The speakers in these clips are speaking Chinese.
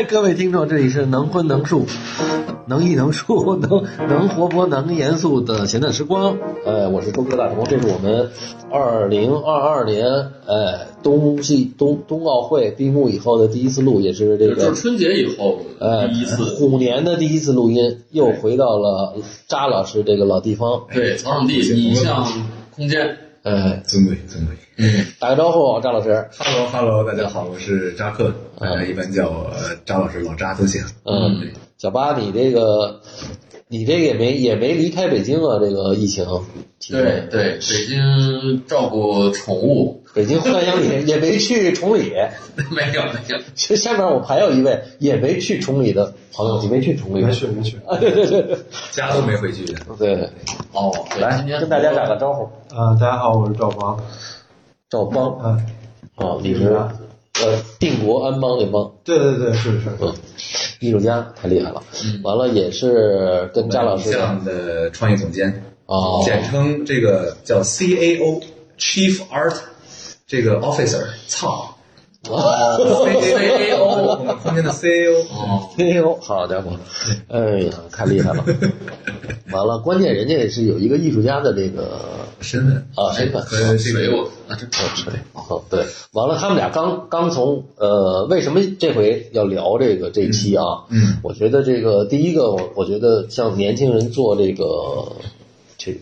嗨，各位听众，这里是能荤能素、能艺能术、能能活泼能严肃的闲淡时光。呃，我是周哥大同，这是我们二零二二年呃冬季冬冬奥会闭幕以后的第一次录，也是这个就春节以后呃第一次，虎年的第一次录音，又回到了扎老师这个老地方。对，草场地你像空间，呃，尊贵尊贵。打个招呼，张老师。Hello Hello，大家好，我是扎克，大家一般叫我张老师、老扎都行。嗯，小八，你这个，你这个也没也没离开北京啊？这个疫情对，对，北京照顾宠物，北京欢迎你，也没去崇礼。没有没有，其实下面我还有一位也没去崇礼的朋友，你没去崇礼？没去没去。啊，对对对对家都没回去。对，哦，对来今天跟大家打个招呼。啊、大家好，我是赵邦。赵邦嗯、啊，你是呃定国安邦那邦，对对对，是是。嗯，艺术家太厉害了。完了也是跟张老师的创意总监，哦简称这个叫 CAO，Chief Art 这个 Officer，操，CAO，我们空间的 C A O，C A O，，好家伙，哎呀，太厉害了！完了，关键人家也是有一个艺术家的这个身份。啊身份。和这个水我啊真哦，对，完了，他们俩刚刚从呃，为什么这回要聊这个这期啊？嗯，我觉得这个第一个，我我觉得像年轻人做这个这个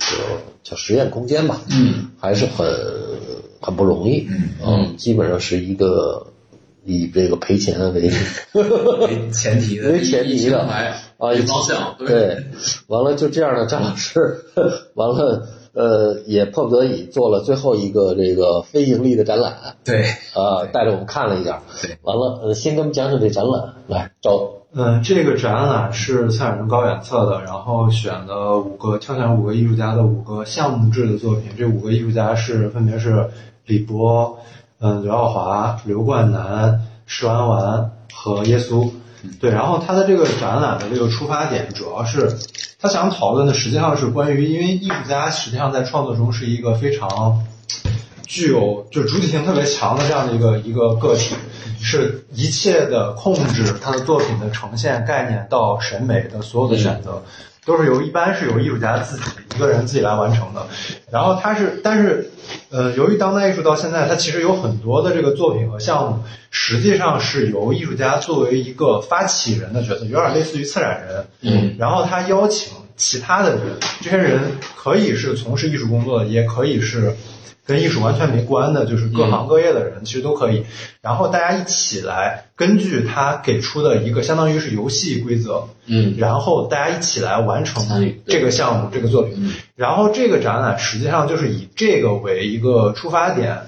叫实验空间吧，嗯，还是很很不容易，嗯。嗯，基本上是一个以这个赔钱为为前提的为前提的牌啊，一方向，对，完了就这样的张老师，完了呃也迫不得已做了最后一个这个非盈利的展览，对，啊，带着我们看了一下，对，完了呃先给我们讲讲这展览，来赵，嗯、这个展览是策展人高远策的，然后选了五个挑选五个艺术家的五个项目制的作品。这五个艺术家是分别是李波、嗯、刘耀华、刘冠南、石丸丸和耶稣。对，然后他的这个展览的这个出发点主要是他想讨论的实际上是关于，因为艺术家实际上在创作中是一个非常具有就主体性特别强的这样的一个一个个体，是一切的控制他的作品的呈现概念到审美的所有的选择，都是由一般是由艺术家自己一个人自己来完成的。然后他是，但是呃，由于当代艺术到现在，它其实有很多的这个作品和项目，实际上是由艺术家作为一个发起人的角色，有点类似于策展人，嗯，然后他邀请其他的人，这些人可以是从事艺术工作的，也可以是跟艺术完全没关的，就是各行各业的人，其实都可以。然后大家一起来，根据他给出的一个相当于是游戏规则，嗯然后大家一起来完成这个项目、这个作品。然后这个展览实际上就是以这个为一个出发点，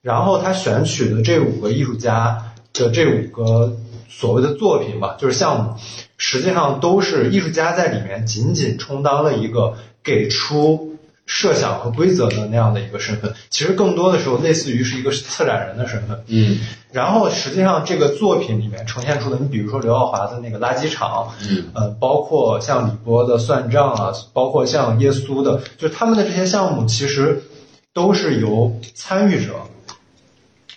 然后他选取的这五个艺术家的这五个所谓的作品吧，就是项目，实际上都是艺术家在里面仅仅充当了一个给出设想和规则的那样的一个身份，其实更多的时候类似于是一个策展人的身份。嗯然后实际上这个作品里面呈现出的，你比如说刘耀华的那个垃圾场，嗯，呃，包括像李波的算账啊，包括像耶稣的，就是他们的这些项目，其实都是由参与者，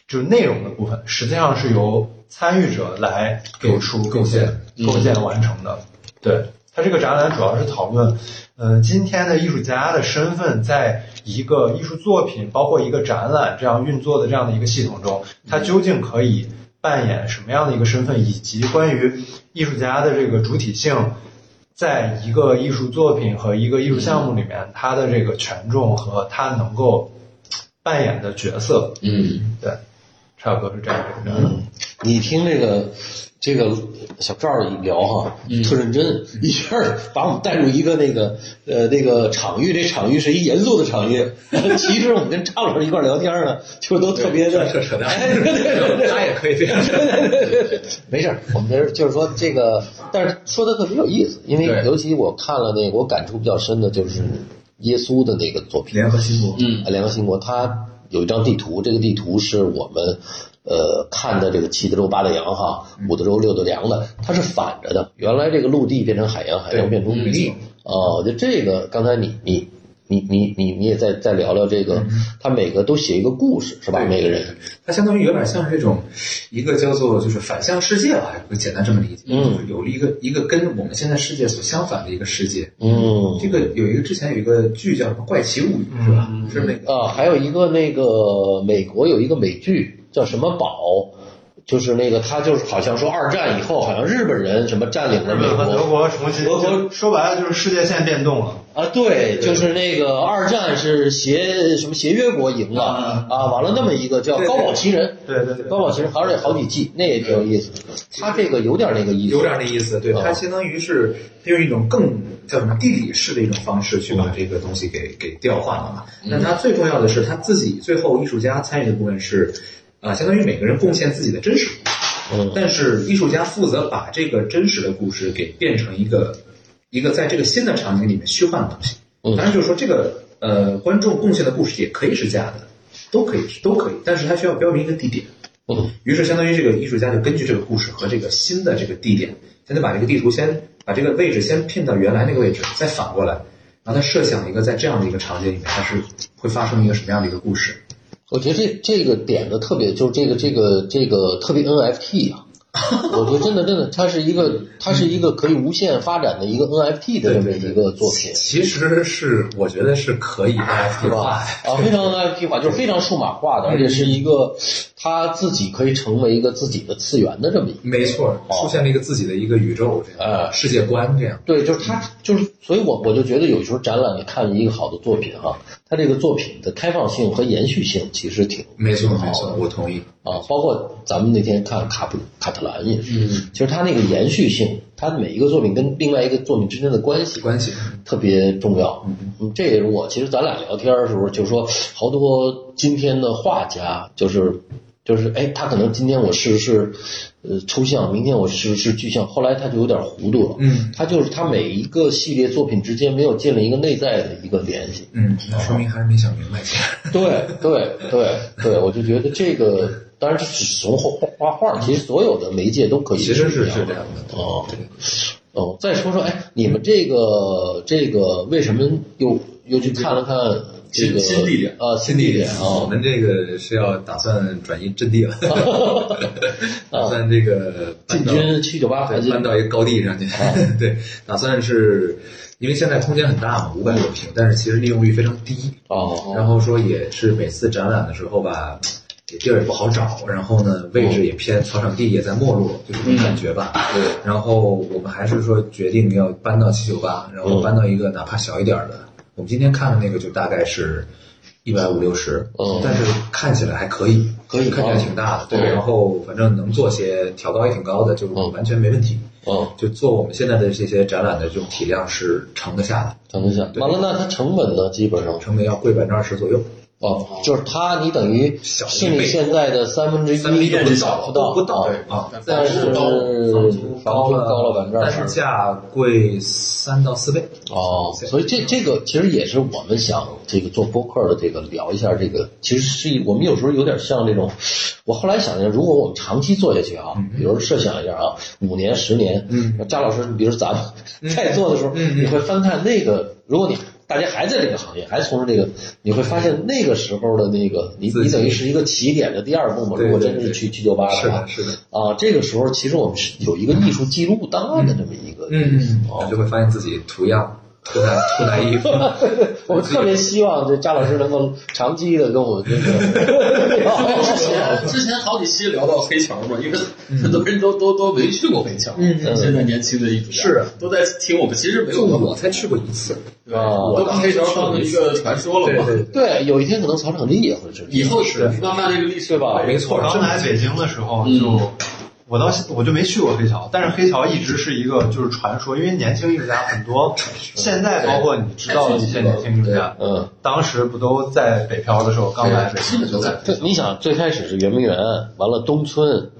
就是内容的部分，实际上是由参与者来给出构建、构建完成的。对，它这个展览主要是讨论，呃，今天的艺术家的身份在一个艺术作品，包括一个展览这样运作的这样的一个系统中，它究竟可以扮演什么样的一个身份，以及关于艺术家的这个主体性，在一个艺术作品和一个艺术项目里面，他的这个权重和他能够扮演的角色，嗯。对，差不多是这样。嗯，你听这个这个小赵儿一聊哈，特认真，一下把我们带入一个那个呃那个场域，这场域是一严肃的场域。其实我们跟张老师一块聊天呢，就都特别的扯扯淡哎，对对对对他也可以这样。没事儿，我们这是就是说这个，但是说的特别有意思，因为尤其我看了那个，我感触比较深的就是耶稣的那个作品，联合新国，嗯联合新国，他有一张地图，这个地图是我们呃看的这个七德州八的阳哈，五德州六德阳的，它是反着的。原来这个陆地变成海洋，海洋变成陆地。哦，就这个，刚才你你你你你你也再再聊聊这个，他每个都写一个故事是吧？每个人，它相当于有点像是这种一个叫做就是反向世界吧，会简单这么理解，嗯就是有了一个一个跟我们现在世界所相反的一个世界。嗯这个有一个之前有一个剧叫什么《怪奇物语》是吧？是那个啊，还有一个那个美国有一个美剧叫什么宝。就是那个，他就是好像说二战以后，好像日本人什么占领了美日本和德国国重新，德国说白了就是世界线变动了。啊，对，就是那个二战是协什么协约国赢了啊，完了那么一个叫高保奇人，对对对高保奇人好像得好几季，那也挺有意思的。他这个有点那个意思，有点那意思，对，啊它相当于是用一种更叫什么地理式的一种方式去把这个东西给给调换了嘛。但他最重要的是他自己最后艺术家参与的部分是，啊、相当于每个人贡献自己的真实故事，嗯但是艺术家负责把这个真实的故事给变成一个一个在这个新的场景里面虚幻的东西。嗯当然就是说这个呃观众贡献的故事也可以是假的，都可以是都可以，但是它需要标明一个地点。嗯于是相当于这个艺术家就根据这个故事和这个新的这个地点，现在把这个地图先把这个位置先拼到原来那个位置，再反过来，然后他设想一个在这样的一个场景里面，它是会发生一个什么样的一个故事。我觉得这这个点的特别，就是这个这个这个特别 NFT 啊，我觉得真的真的，它是一个 它是一个可以无限发展的一个 NFT 的这么一个作品，其实是我觉得是可以 NFT 吧？化。啊，非常 NFT 化，就是非常数码化的，而且是一个它自己可以成为一个自己的次元的这么一个。没错，出现了一个自己的一个宇宙，这样、哎世界观这样。对，就是它，就是，所以我我就觉得有时候展览，你看一个好的作品哈、它这个作品的开放性和延续性其实挺没错，没错，我同意。啊，包括咱们那天看卡普卡特兰也是，其实他那个延续性，他每一个作品跟另外一个作品之间的关系关系特别重要。嗯，这也是我其实咱俩聊天的时候就说，好多今天的画家就是就是哎，他可能今天我试试呃抽象，明天我是是具象，后来他就有点糊涂了。嗯，他就是他每一个系列作品之间没有建立一个内在的一个联系。嗯，那说明还是没想明白。对对对对，我就觉得这个，当然这只是从画画画，其实所有的媒介都可以其实是这样是这样的。哦，哦，再说说，哎，你们这个这个为什么又又去看了看这个新新地点啊？新地点啊，我们这个是要打算转移阵地了，打算这个搬进到军七九八搬到一个高地上去。对，打算是因为现在空间很大嘛，五百多平，但是其实利用率非常低。哦，然后说也是每次展览的时候吧，也地儿也不好找，然后呢位置也偏草场地也在没落，就这种感觉吧。对，然后我们还是说决定要搬到七九八，然后搬到一个哪怕小一点的。我们今天看的那个就大概是一百五六十，嗯但是看起来还可以，可以看起来挺大的，对。嗯然后反正能做些调高也挺高的，就完全没问题。嗯，就做我们现在的这些展览的这种体量是盛得下的，承得下，完了，那它成本呢？基本上成本要贵百分之二十左右。哦，就是它，你等于是你现在的三分之一都不到，不到，不到啊啊，但是高房租高了百分之二但十是价贵三到四倍。哦，所以这这个其实也是我们想这个做播客的这个聊一下这个，其实是一我们有时候有点像那种，我后来想想，如果我们长期做下去啊，比如设想一下啊，五年十年，嗯，张老师，比如咱们在做的时候，你会翻看那个，如果你大家还在这个行业，还从事这个，你会发现那个时候的那个，你你等于是一个起点的第二步嘛，如果真是对。对去酒吧是话。的，是的，啊，这个时候其实我们是有一个艺术记录档案的这么一个，嗯嗯，哦。就会发现自己图样涂在涂在衣服。我特别希望这张老师能够长期的跟我这个之前之前好几期聊到黑桥嘛，因为很多人都都都没去过黑桥，现在年轻的艺术家是都在听我们，其实没有就我才去过一次，对，吧都把黑桥当成一个传说了嘛。对对对，有一天可能草场地也会是以后是慢慢这个历史对吧？没错，刚来北京的时候就，我到现我就没去过黑桥，但是黑桥一直是一个就是传说，因为年轻艺术家很多，现在包括你知道的一些年轻艺术家，嗯，当时不都在北漂的时候刚来北京，基本就在对，你想最开始是圆明园，完了东村，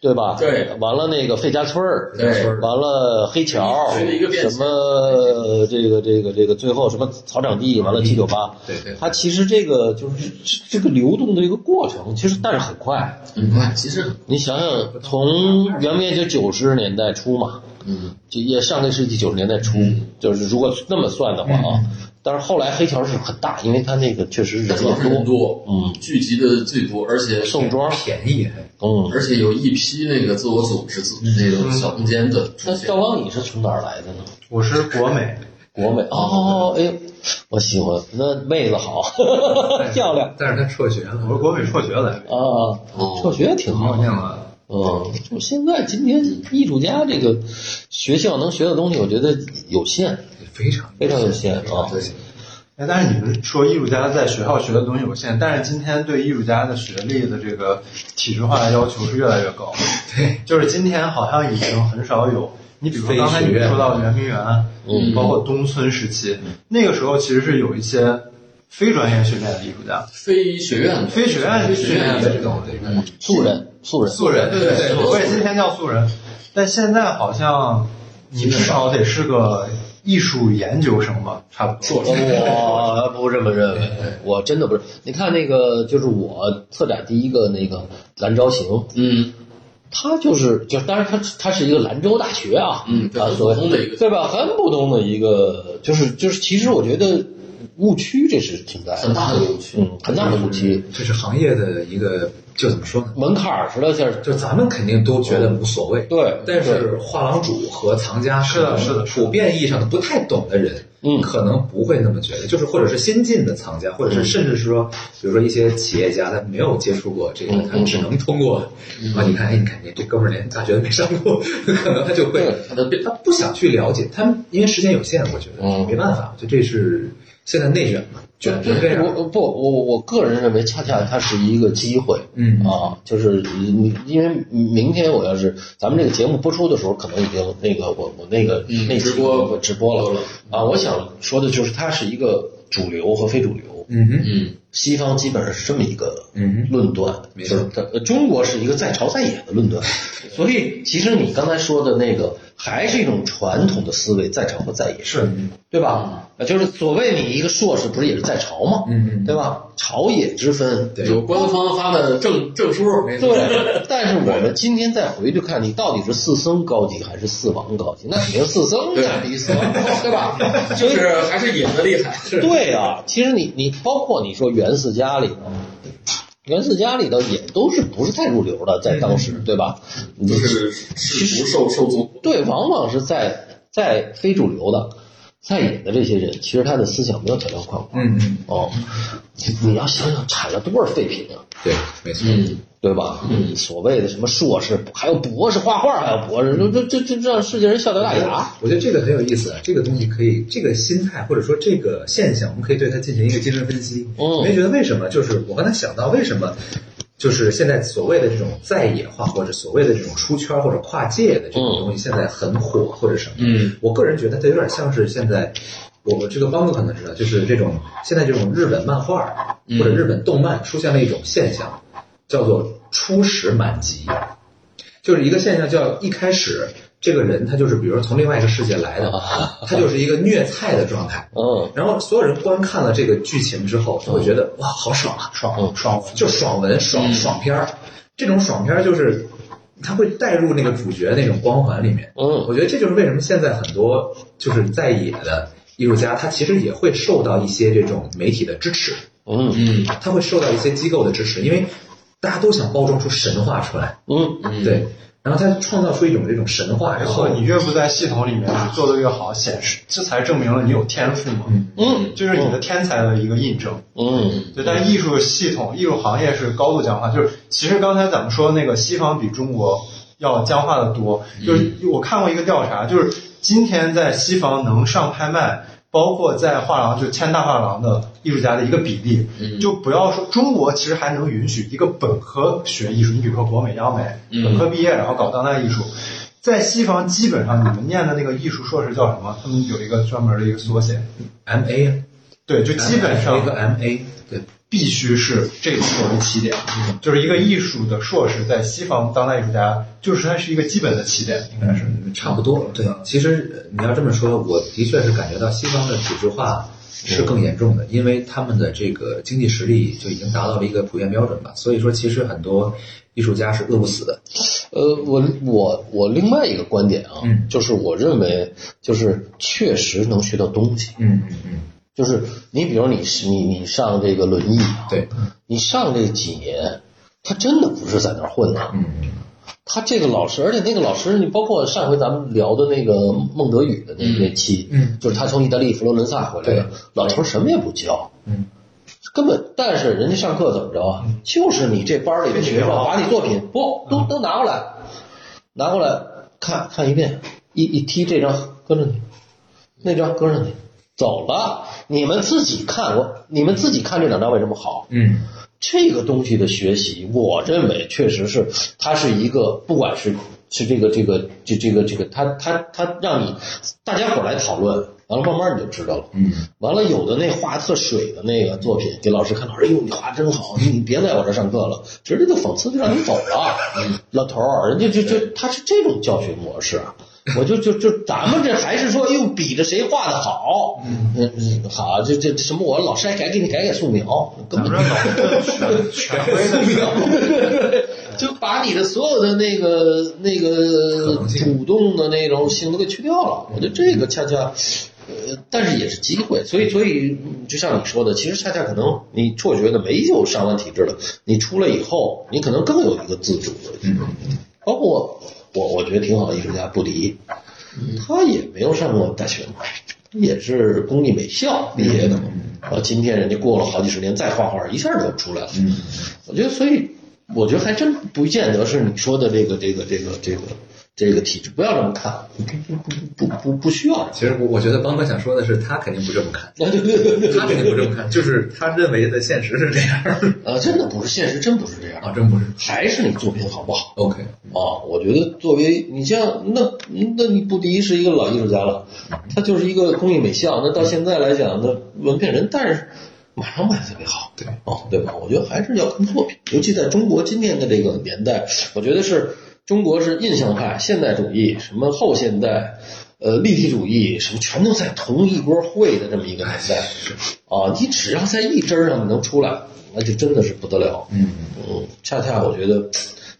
对吧？对。完了那个费家村儿，对。完了黑桥，什么这个这个这个最后什么草场地，完了七九八，对对它其实这个就是这个流动的一个过程，其实但是很快。很快，其实你想想，从圆明园就九十年代初嘛，嗯，就也上个世纪九十年代初，就是如果那么算的话啊，但是后来黑桥是很大，因为它那个确实人多，多，嗯，聚集的最多，而且宋庄，便宜还嗯，而且有一批那个自我组织组那种小空间的。那赵刚你是从哪儿来的呢？我是国美，国美哦，哎呦，我喜欢，那妹子好，漂亮但是他辍学了。我是国美辍学来的，啊，辍学挺好我。念了。嗯，就现在今天艺术家这个学校能学的东西，我觉得有限，非常非常有限啊。对，哎，但是你们说艺术家在学校学的东西有限，但是今天对艺术家的学历的这个体制化的要求是越来越高。对，就是今天好像已经很少有，你比如说刚才你们说到圆明园，嗯。包括东村时期，那个时候其实是有一些非专业训练的艺术家，非学院的。非学院训练的。这种这个素人，素人，素人，对对对所谓今天叫素人，但现在好像你至少得是个艺术研究生吧，差不多。我不这么认为，我真的不是。你看那个，就是我策展第一个那个兰州行，嗯他就是就当然他他是一个兰州大学啊，嗯很所谓普通的一个对吧？很普通的一个，就是就是，其实我觉得误区这是存在很大的误区。嗯，很大的误区，这是行业的一个，就怎么说呢？门槛儿似的，就是就咱们肯定都觉得无所谓，对但是画廊主和藏家是的是的。普遍意义上的不太懂的人，嗯。可能不会那么觉得，就是或者是新进的藏家，或者是甚至是说，比如说一些企业家，他没有接触过这个，他只能通过啊，你看，哎，你看你这哥们儿连大学都没上过，可能他就会他他不想去了解，他因为时间有限，我觉得嗯。没办法，就这是现在内卷嘛，卷成这样，我不我我个人认为，恰恰它是一个机会，嗯。啊，就是你因为明天我要是咱们这个节目播出的时候，可能已经那个我我那个嗯那直播直播了播了。啊，我想说的就是它是一个主流和非主流，嗯哼，嗯西方基本上是这么一个嗯论断，没错。就是中国是一个在朝在野的论断，所以其实你刚才说的那个还是一种传统的思维，在朝和在野，是，对吧？呃就是所谓你一个硕士不是也是在朝吗？嗯嗯对吧？朝野之分，对。有官方发的证证书，没错。对，但是我们今天再回去看，你到底是四僧高级还是四王高级？那肯定四僧占比四王高，对吧？就是还是野的厉害，对啊，其实你你包括你说袁四家里头，袁四家里头也都是不是太入流的，在当时，对吧？你就是其实受受足。对，往往是在在非主流的、在野的这些人，其实他的思想没有条条框框。嗯嗯，哦，你你要想想产了多少废品啊！对，没错，嗯对吧？嗯，所谓的什么硕士，还有博士，画画还有博士，这这这这这让世界人笑掉大牙。我觉得这个很有意思啊，这个东西可以，这个心态或者说这个现象，我们可以对它进行一个精神分析。嗯没觉得为什么？就是我刚才想到，为什么就是现在所谓的这种在野化，或者所谓的这种出圈或者跨界的这种东西，现在很火或者什么？嗯，我个人觉得它有点像是现在。我我这个帮哥可能知道，就是这种现在这种日本漫画或者日本动漫出现了一种现象，叫做初始满级。就是一个现象，叫一开始这个人他就是比如说从另外一个世界来的，他就是一个虐菜的状态。嗯然后所有人观看了这个剧情之后，就会觉得哇，好爽啊，爽爽就爽文、爽爽片儿。这种爽片儿就是他会带入那个主角那种光环里面。嗯我觉得这就是为什么现在很多就是在野的艺术家，他其实也会受到一些这种媒体的支持，嗯嗯他会受到一些机构的支持，因为大家都想包装出神话出来。嗯嗯，对，然后他创造出一种这种神话，然后你越不在系统里面，你做的越好，显示这才证明了你有天赋嘛，嗯就是你的天才的一个印证。嗯对，但艺术系统、艺术行业是高度僵化。就是其实刚才咱们说那个西方比中国要僵化的多。就是我看过一个调查，就是今天在西方能上拍卖，包括在画廊就签大画廊的艺术家的一个比例，就不要说中国其实还能允许一个本科学艺术，你比如说国美、央美，本科毕业然后搞当代艺术。在西方，基本上你们念的那个艺术硕士叫什么？他们有一个专门的一个缩写，M A 啊，对，就基本上一个 M A，对，必须是这个作为起点，就是一个艺术的硕士，在西方当代艺术家，就是它是一个基本的起点，应该是。嗯，差不多。对，其实呃你要这么说，我的确是感觉到西方的体制化是更严重的，因为他们的这个经济实力就已经达到了一个普遍标准吧。所以说，其实很多艺术家是饿不死的。呃，我我我另外一个观点啊，嗯就是我认为就是确实能学到东西，嗯嗯嗯，就是你比如你是你你上这个轮椅，对，你上这几年，他真的不是在那儿混的，嗯他这个老师，而且那个老师，你包括上回咱们聊的那个孟德宇的那那期，嗯就是他从意大利佛罗伦萨回来的对，老头儿什么也不教，嗯，根本，但是人家上课怎么着啊？就是你这班里的学生把你作品不都都拿过来，拿过来看看一遍，一一踢这张搁着你，那张搁着你，走了，你们自己看我，你们自己看这两张为什么好？嗯这个东西的学习，我认为确实是它是一个，不管是是这个这个这这个这个，它它它让你大家伙来讨论，完了慢慢你就知道了。嗯，完了有的那画特水的那个作品，给老师看，老师，哎呦，你画真好，你别在我这儿上课了，直接就讽刺就让你走了。嗯老头儿，人家就就他是这种教学模式啊。我就就就咱们这还是说，又比着谁画的好，嗯嗯，好，这这什么，我老师还改给你改改素描，根本咱们这老是 权威的就把你的所有的那个那个主动的那种性都给去掉了。我觉得这个恰恰，呃，但是也是机会。所以，所以嗯就像你说的，其实恰恰可能你辍学的没有上完体制的，你出来以后，你可能更有一个自主的。嗯包括我，我觉得挺好的艺术家布迪，他也没有上过大学嘛，也是工艺美校毕业的嘛。然后今天人家过了好几十年再画画，一下就出来了。嗯，我觉得，所以我觉得还真不见得是你说的这个这个这个这个这个体制，不要这么看，不不不不不需要。其实我我觉得邦哥想说的是，他肯定不这么看，他肯定不这么看，就是他认为的现实是这样儿呃，真的不是现实，真不是这样，啊，真不是。还是你作品好不好 OK，啊？我觉得作为你像那那你布迪是一个老艺术家了，他就是一个工艺美校，那到现在来讲，那文凭人，但是马上卖的特别好。对，哦，对吧？我觉得还是要看作品，尤其在中国今天的这个年代，我觉得是中国是印象派、现代主义、什么后现代、呃立体主义，什么全都在同一锅烩的这么一个年代啊！你只要在一针儿上你能出来，那就真的是不得了。嗯嗯，恰恰我觉得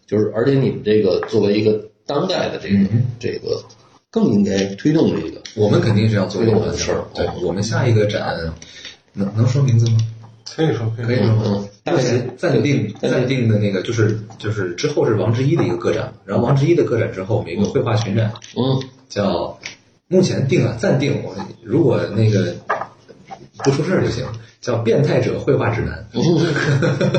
就是，而且你们这个作为一个当代的这个、这个，更应该推动这个。我们肯定是要做这个这个事儿对，我们下一个展能能说名字吗？可以说可以说目前暂定暂定。暂定的那个就是就是之后是王之一的一个个展，然后王之一的个展之后，我们有一个绘画群展，嗯。叫目前定了暂定，我如果那个不出事儿就行，叫《变态者绘画指南》。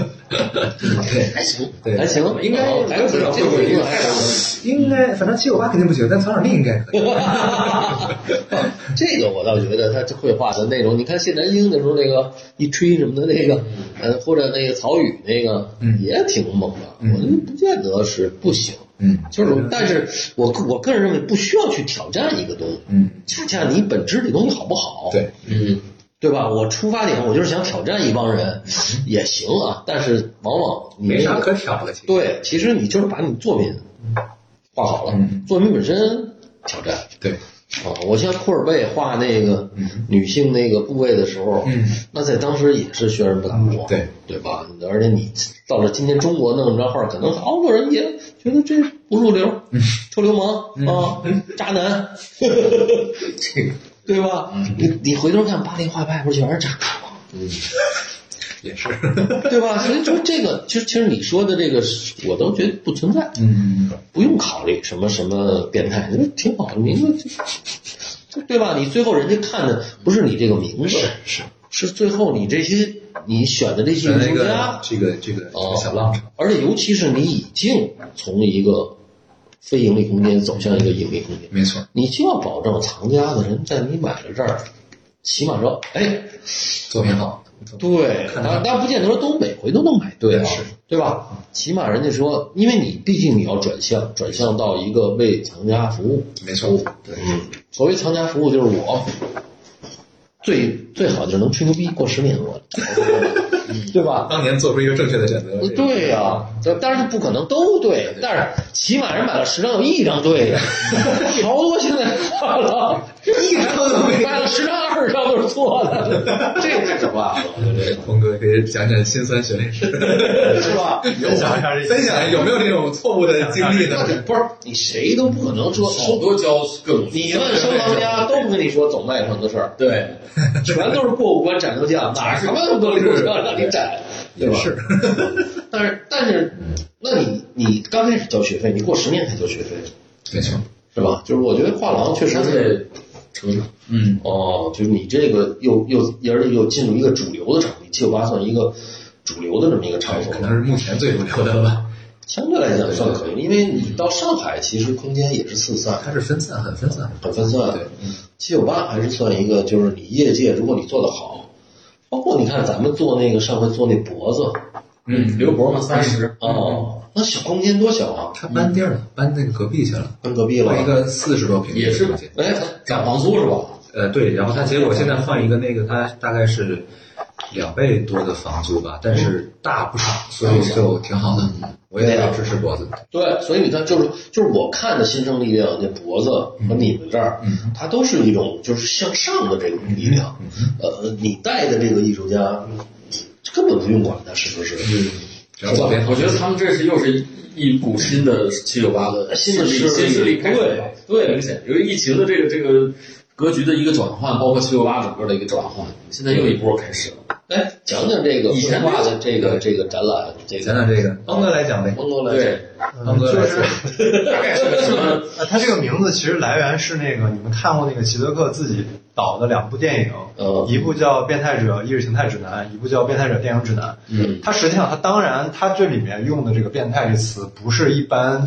对，还行，对，还行，应该哦还不知道会不会这个还行。应该反正七九八肯定不行，但曹小丽应该可以。这个我倒觉得他绘画的内容，你看谢南英那时候那个一吹什么的那个，呃，或者那个曹禺那个，嗯。也挺猛的。嗯。我觉得不见得是不行，嗯，就是，但是我个我个人认为不需要去挑战一个东西，嗯，恰恰你本质这东西好不好，对，嗯，对吧？我出发点我就是想挑战一帮人，也行啊，但是往往你没啥可挑的。对，其实你就是把你作品画好了，嗯作品本身挑战。对，啊，我像库尔贝画那个女性那个部位的时候，嗯，那在当时也是轩然不大过，对对吧？而且你到了今天中国弄这张画，可能好多人也觉得这不入流，臭流氓啊，渣男，这个对吧？你你回头看巴黎画派，不是全是渣男吗？也是。对吧？所以就 这个，其实其实你说的这个，我都觉得不存在，嗯，不用考虑什么什么变态，你挺好的，名字就对吧？你最后人家看的不是你这个名字，是是，是最后你这些你选的这些艺术家，这个这个这哦个小浪潮，而且尤其是你已经从一个非盈利空间走向一个盈利空间，没错，你就要保证藏家的人在你买了这儿，起码说，哎，作品好，对，看得当当然不见得说都每回都能买对啊，是对吧？起码人家说，因为你毕竟你要转向，转向到一个为藏家服务。没错，对，嗯，所谓藏家服务，就是我最最好就是能吹牛逼，过十年我 对吧？当年做出一个正确的选择。对呀、这当然不可能都对，但是起码人买了十张有一张对。的，好多现在一张都没。买了十张二十张都是错的，这个太可怕了，我觉得这个峰哥可以讲讲心酸血泪史，是吧？有讲一下这分享有没有这种错误的经历呢？不是你谁都不可能说好多教各种，你问收藏家都不跟你说走麦城的事儿，对，全都是过五关斩六将，哪儿什么都流畅让你斩，对吧？是，但是但是，那你你刚开始交学费，你过十年才交学费，没错，是吧？就是我觉得画廊确实是。相对成长。嗯，哦，就是你这个又又而且又进入一个主流的场地，七九八算一个主流的这么一个场所可，能是目前最主流的了吧。相对来讲算可以，因为你到上海其实空间也是四散，它是分散，很分散。很分散。对，七九八还是算一个，就是你业界如果你做得好，包括你看咱们做那个上回做那脖子，嗯，刘博嘛，三十，哦，那小空间多小啊，他搬地儿了，搬那个隔壁去了，搬隔壁了换。一个四十多平米也是的空间。哎，涨房租是吧？呃，对，然后他结果现在换一个那个，他大概是两倍多的房租吧，但是大不少，所以就挺好的。我也要支持脖子。对，所以你看，就是就是我看的新生力量那脖子和你们这儿，它都是一种就是向上的这种力量。呃，你带的这个艺术家根本不用管他是不是。只要作品好我觉得他们这是又是一股新的七九八的新的新势力开始对，对，明显由于疫情的这个这个格局的一个转换，包括七九八整个的一个转换，现在又一波开始了。哎，讲讲这个绘以前画的这个这个展览，这个讲讲这个，方哥来讲呗。峰哥来对，方哥来就是说，大概是个什么？呃，它这个名字其实来源是那个你们看过那个齐泽克自己导的两部电影，嗯一部叫《变态者意识形态指南》，一部叫《变态者电影指南》。嗯，他实际上他当然他这里面用的这个“变态”这词不是一般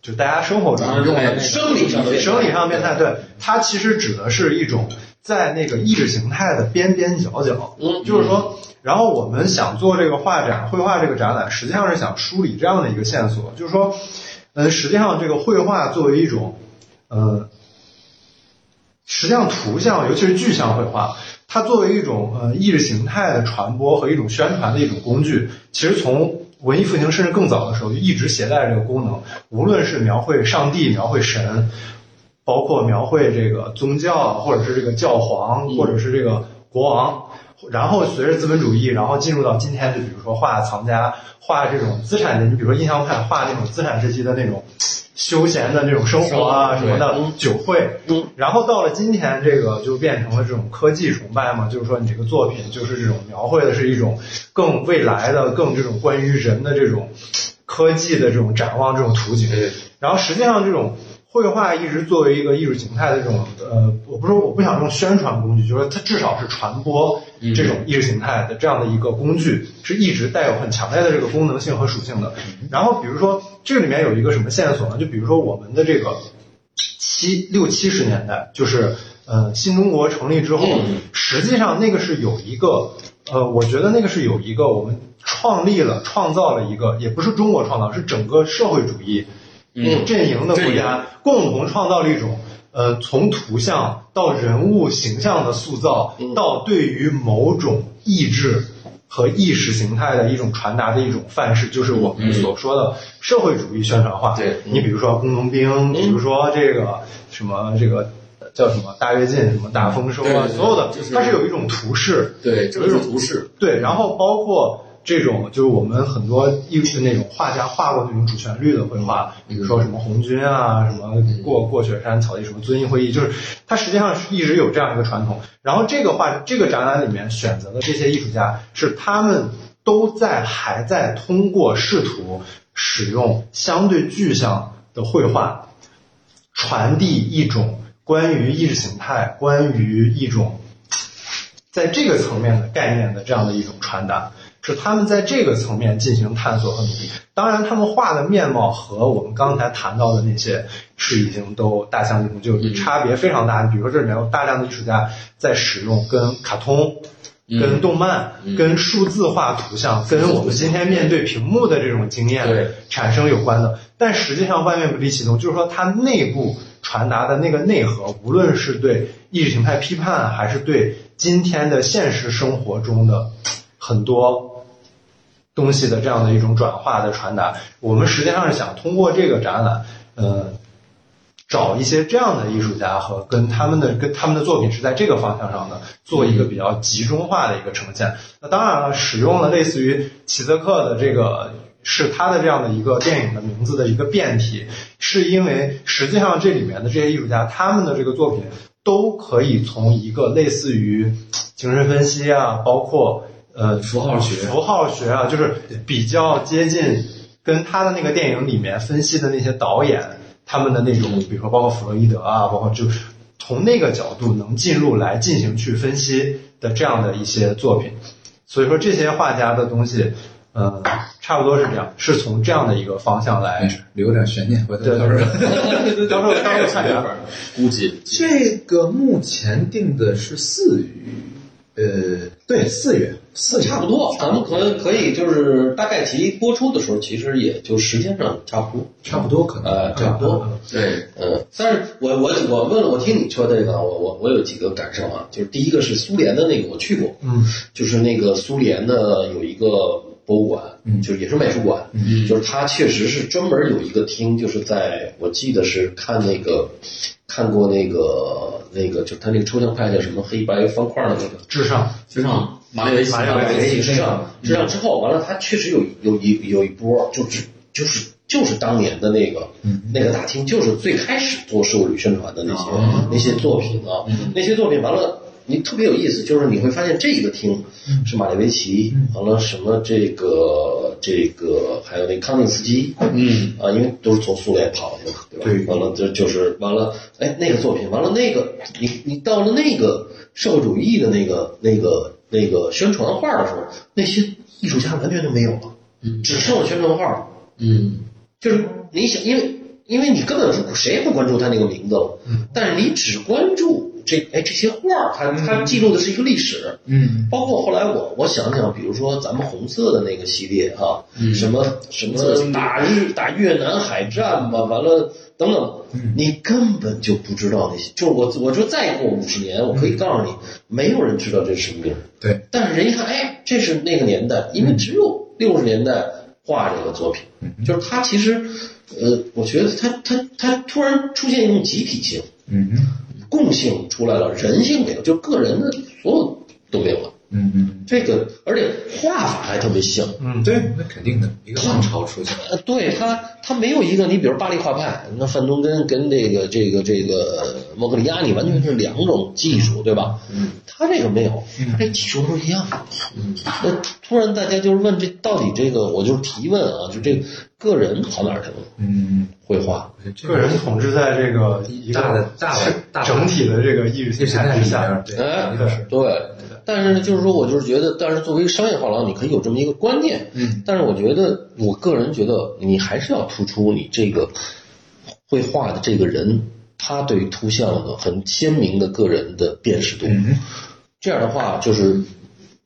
就大家生活中用的生理上的变态生理上的变态，对，它其实指的是一种在那个意识形态的边边角角，嗯就是说。然后我们想做这个画展、绘画这个展览，实际上是想梳理这样的一个线索，就是说，呃，实际上这个绘画作为一种，呃，实际上图像，尤其是具象绘画，它作为一种呃意识形态的传播和一种宣传的一种工具，其实从文艺复兴甚至更早的时候就一直携带着这个功能，无论是描绘上帝、描绘神，包括描绘这个宗教，或者是这个教皇，或者是这个国王。然后随着资本主义，然后进入到今天，就比如说画藏家，画这种资产阶级，你比如说印象派画那种资产阶级的那种休闲的那种生活啊什么的嗯酒会，嗯，然后到了今天，这个就变成了这种科技崇拜嘛，就是说你这个作品就是这种描绘的是一种更未来的、更这种关于人的这种科技的这种展望这种图景。然后实际上这种绘画一直作为一个艺术形态的这种呃，我不是说我不想用宣传工具，就是说它至少是传播这种意识形态的这样的一个工具，是一直带有很强烈的这个功能性和属性的。然后比如说这里面有一个什么线索呢？就比如说我们的这个七六七十年代，就是呃新中国成立之后，实际上那个是有一个呃，我觉得那个是有一个我们创立了、创造了一个，也不是中国创造，是整个社会主义嗯。阵营的国家共同创造了一种。呃，从图像到人物形象的塑造，到对于某种意志和意识形态的一种传达的一种范式，就是我们所说的社会主义宣传画。对。你比如说工农兵，比如说这个什么这个叫什么大跃进，什么大丰收啊，所有的它是有一种图式，对，有一种图示，对，然后包括这种就是我们很多艺术那种画家画过那种主旋律的绘画，比如说什么红军啊，什么过过雪山草地，什么遵义会议，就是它实际上是一直有这样一个传统。然后这个画这个展览里面选择的这些艺术家是他们都在还在通过试图使用相对具象的绘画传递一种关于意识形态、关于一种在这个层面的概念的这样的一种传达，是他们在这个层面进行探索和努力。当然，他们画的面貌和我们刚才谈到的那些是已经都大相径庭，就差别非常大。比如说，这里面有大量的艺术家在使用跟卡通。跟动漫、跟数字化图像、跟我们今天面对屏幕的这种经验产生有关的，但实际上万变不离其宗，就是说它内部传达的那个内核，无论是对意识形态批判，还是对今天的现实生活中的很多东西的这样的一种转化的传达。我们实际上是想通过这个展览，呃，找一些这样的艺术家和跟他们的跟他们的作品是在这个方向上的，做一个比较集中化的一个呈现。那当然了，使用了类似于齐泽克的这个。是他的这样的一个电影的名字的一个变体，是因为实际上这里面的这些艺术家，他们的这个作品都可以从一个类似于精神分析啊，包括呃符号学、符号学啊，就是比较接近跟他的那个电影里面分析的那些导演他们的那种，比如说包括弗洛伊德啊，包括就从那个角度能进入来进行去分析的这样的一些作品，所以说这些画家的东西。呃，差不多是这样，是从这样的一个方向来留点悬念，回头对到时候。到时候到时候看缘分。估计这个目前定的是四月，呃，对，四月，四月差不多，咱们可可以就是大概其播出的时候，其实也就时间上差不多，差不多可能，呃，差不多。对，嗯，但是我我我问了，我听你说这个，我我我有几个感受啊，就是第一个是苏联的那个，我去过，嗯，就是那个苏联的有一个博物馆，嗯就是也是美术馆，嗯就是它确实是专门有一个厅，就是在我记得是看那个看过那个那个，就他那个抽象派叫什么黑白方块的那个，至上，至上。马列维马列维奇马里之上，至上之后，完了，他确实有有一有一波，就是就是就是当年的那个、那个大厅，就是最开始做社会主义宣传的那些、那些作品啊，那些作品完了。你特别有意思，就是你会发现这个厅是马列维奇，完了什么这个这个还有那康定斯基，嗯啊，因为都是从苏联跑去嘛，对吧？对完了就就是完了，哎，那个作品完了，那个你你到了那个社会主义的那个那个那个宣传画的时候，那些艺术家完全就没有了，嗯只剩了宣传画。嗯就是你想，因为因为你根本不谁也不关注他那个名字了，但是你只关注这哎这些画儿，它它记录的是一个历史，嗯，包括后来我我想想，比如说咱们红色的那个系列哈、嗯什么什么打日打越南海战吧，完了等等，你根本就不知道那些。就是我我就再过五十年，我可以告诉你，没有人知道这是什么名儿。对，但是人一看，哎，这是那个年代，因为只有六十年代画这个作品，就是他其实，呃，我觉得他他他突然出现一种集体性、嗯共性出来了，人性没有，就个人的所有都没有了。嗯嗯。这个，而且画法还特别像，嗯，对，那肯定的，一个浪潮出现，呃，对他，他没有一个，你比如巴黎画派，那范东根跟这个这个这个莫格里亚尼完全是两种技术，对吧？嗯，他这个没有，他这技术不一样。嗯，那突然大家就是问这到底这个，我就是提问啊，就这个个人跑哪儿去了？嗯，绘画，个人统治在这个一个大的大的大整体的这个意识历史形态之下在里面，，对，对，但是呢，就是说我就是觉得，但是作为商业画廊，你可以有这么一个观念，嗯，但是我觉得，我个人觉得，你还是要突出你这个绘画的这个人，他对图像的很鲜明的个人的辨识度，嗯，这样的话，就是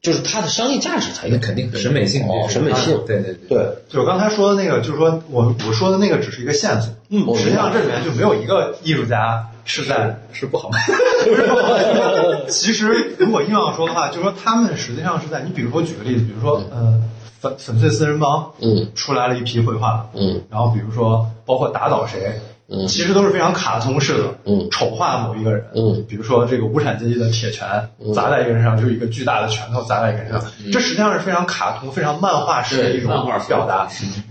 就是它的商业价值才有那，肯定审美性，哦审美性对对对，对，就我刚才说的那个，就是说我我说的那个只是一个线索，嗯实际上这里面就没有一个艺术家是在是不好。卖，其实，如果硬要说的话，就是说他们实际上是在你比如说举个例子，比如说呃粉粉碎四人帮，嗯出来了一批绘画，嗯然后比如说包括打倒谁，嗯。其实都是非常卡通式的，嗯。丑化某一个人，嗯。比如说这个无产阶级的铁拳砸在一个人上，就是一个巨大的拳头砸在一个人上，这实际上是非常卡通、非常漫画式的一种表达。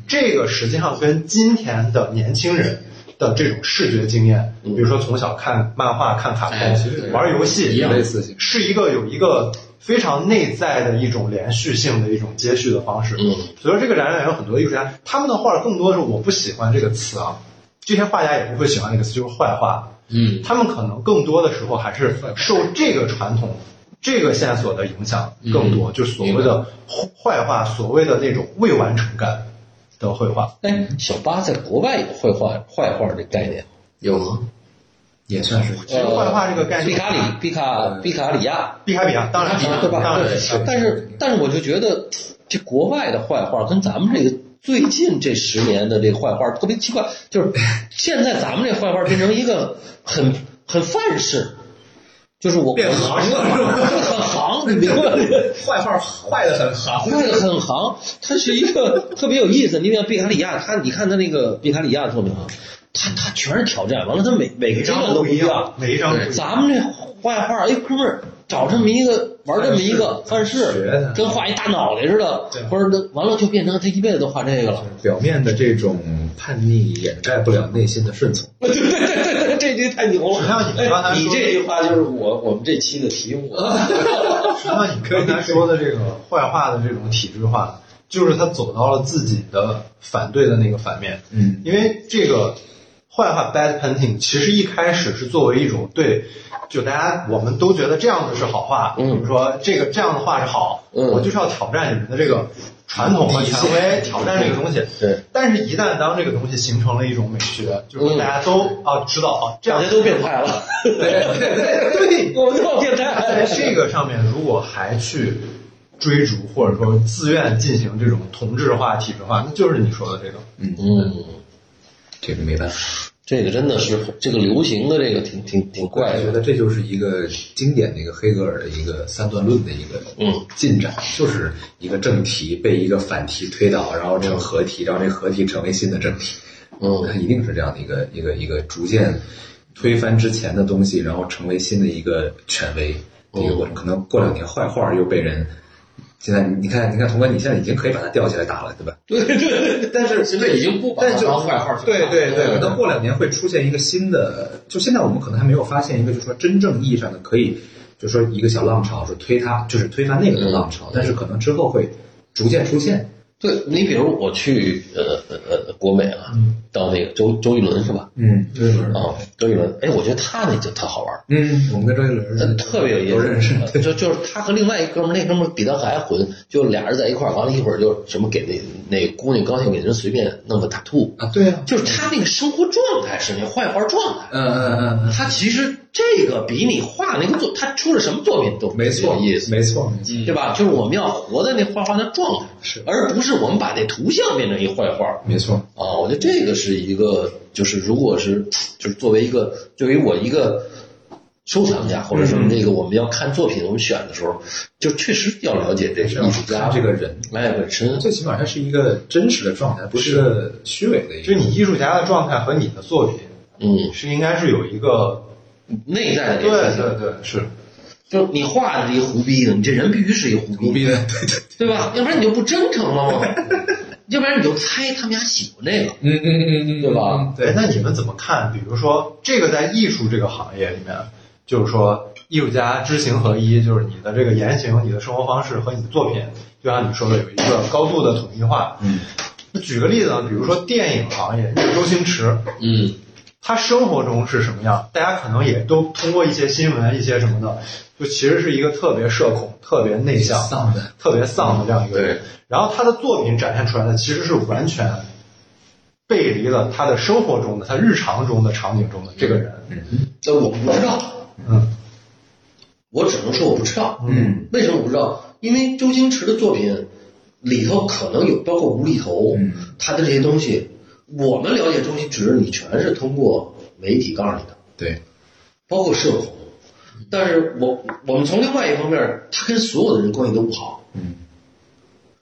这个实际上跟今天的年轻人的这种视觉经验，比如说从小看漫画、看卡哎通、对。玩游戏类似，是一个有一个非常内在的一种连续性的一种接续的方式。嗯。所以说这个展览有很多艺术家，他们的画更多是我不喜欢这个词啊，这些画家也不会喜欢那个词，就是坏画。嗯他们可能更多的时候还是受这个传统、这个线索的影响更多，就所谓的坏画，所谓的那种未完成感的绘画。哎，小八在国外有绘画坏画的概念，有吗？也算是，其实坏画这个概念，毕卡里、毕卡、毕卡里亚，毕卡比亚，当然对吧？当然对但是但是我就觉得，这国外的坏画跟咱们这个最近这十年的这个坏话特别奇怪，就是现在咱们这坏话变成一个很很范式，就是我变行了是吧？很行，你明白吗？坏话坏的很行。坏的很行，它是一个特别有意思。你比像毕卡里亚，他你看他那个毕卡里亚的作品啊，他他全是挑战，完了他每每个阶段都不一样。每一张。咱们这坏话，哎，哥们儿找这么一个玩这么一个范学式的，跟画一大脑袋似的，或者完了就变成他一辈子都画这个了。表面的这种叛逆掩盖不了内心的顺从。对对对对，这句太牛了。你这句话就是我我们这期的题目。实际上，你刚才说的这个坏话的这种体制化，就是他走到了自己的反对的那个反面。嗯，因为这个坏画 bad painting 其实一开始是作为一种对，就大家我们都觉得这样子是好画，嗯。比如说这个这样的话是好，嗯。我就是要挑战你们的这个传统和权威，挑战这个东西。对，但是，一旦当这个东西形成了一种美学，就是大家都啊知道啊，这样。大家都变态了。对对对对，我们都要变在态。这个上面，如果还去追逐或者说自愿进行这种同质化、体制化，那就是你说的这个。嗯，这个没办法。这个真的是这个流行的这个挺挺挺怪的。我觉得这就是一个经典的一个黑格尔的一个三段论的一个嗯进展，就是一个正题被一个反题推倒，然后成合题，然后这个合题成为新的正题。嗯它一定是这样的一个一个一个逐渐推翻之前的东西，然后成为新的一个权威的一个过程。可能过两年坏话又被人。现在你看，你看，童哥，你现在已经可以把它吊起来打了，对吧？对对对，但是现在已经不把它但就当坏号去对对对，可能过两年会出现一个新的，就现在我们可能还没有发现一个，就是说真正意义上的可以，就是说一个小浪潮，说推它，就是推翻那个的浪潮，但是可能之后会逐渐出现。对你比如我去呃呃呃国美啊，到那个周周一伦是吧？嗯，周杰伦啊，周一伦，哎，我觉得他那就特好玩。嗯，我们跟周杰伦他特别有意思，都认识。对就就是他和另外一哥们儿，那哥们儿比他还混，就俩人在一块儿，完了一会儿就什么给那那姑娘高兴，给人随便弄个打兔，啊，对啊，就是他那个生活状态是那坏画状态。嗯嗯嗯嗯，他其实这个比你画那个作，他出了什么作品都没错，有意思，没错，没错。对吧？就是我们要活在那画画的状态，是而不是我们把那图像变成一坏画。没错，啊，我觉得这个是一个，就是如果是就是作为一个，对于我一个收藏家，或者说这个我们要看作品，我们选的时候，就确实要了解这个艺术家看这个人，哎本身。最起码他是一个真实的状态，不是虚伪的一个。就是你艺术家的状态和你的作品嗯，是应该是有一个内在的对这个对对是就你画的是一个胡逼的，你这人必须是一个胡逼，的，对对，对吧？要不然你就不真诚了嘛，要不然你就猜他们家喜欢这个，嗯嗯嗯嗯，对吧？对。那你们怎么看？比如说这个在艺术这个行业里面，就是说艺术家知行合一，就是你的这个言行、你的生活方式和你的作品，就像你说的有一个高度的统一化。嗯，那举个例子啊，比如说电影行业，周星驰，嗯他生活中是什么样？大家可能也都通过一些新闻、一些什么的，就其实是一个特别社恐、特别内向、丧的，特别丧的这样一个人。对然后他的作品展现出来的其实是完全背离了他的生活中的、他日常中的场景中的这个人。嗯，这我不知道，嗯我只能说我不知道。嗯为什么我不知道？因为周星驰的作品里头可能有包括无厘头，嗯他的这些东西，我们了解周星驰，你全是通过媒体告诉你的，对，包括社恐。但是我我们从另外一方面，他跟所有的人关系都不好，嗯，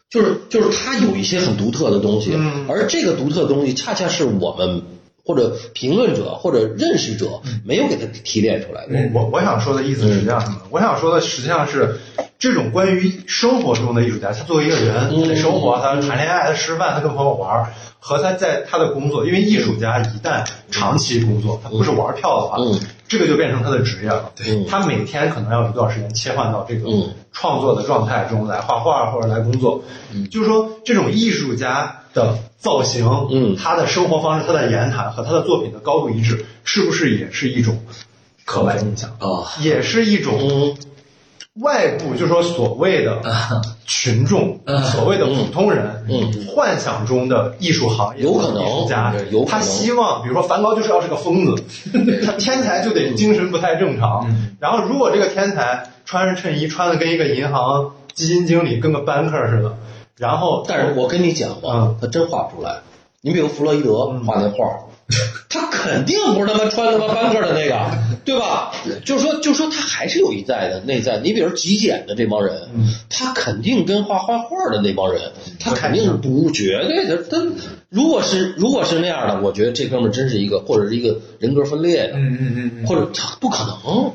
就是就是他有一些很独特的东西，嗯而这个独特的东西，恰恰是我们或者评论者或者认识者没有给他提炼出来的。我我想说的意思实际上是什么？我想说的实际上是，这种关于生活中的艺术家，他作为一个人，嗯。他生活，他谈恋爱，他吃饭，他跟朋友玩儿，和他在他的工作，因为艺术家一旦长期工作，他不是玩票的话，嗯。这个就变成他的职业了。嗯。他每天可能要有一段时间切换到这个嗯。创作的状态中来画画或者来工作。就是说，这种艺术家的造型，嗯。他的生活方式、他的言谈和他的作品的高度一致，是不是也是一种刻板印象？啊，也是一种嗯外部，就是说所谓的群众、所谓的普通人，嗯。幻想中的艺术行业有可能。艺术家他希望，比如说梵高就是要是个疯子，他天才就得精神不太正常。嗯。然后如果这个天才穿着衬衣，穿的跟一个银行基金经理、跟个 banker 似的，然后但是我跟你讲吧嗯，他真画不出来。你比如弗洛伊德画那画，他肯定不是他妈穿他妈班克的那个，对吧？就是说，就是说他还是有一代的内在。你比如极简的这帮人，他肯定跟画画画的那帮人，他肯定是不绝对的。他如果是如果是那样的，我觉得这哥们儿真是一个，或者是一个人格分裂的，嗯嗯嗯或者他不可能。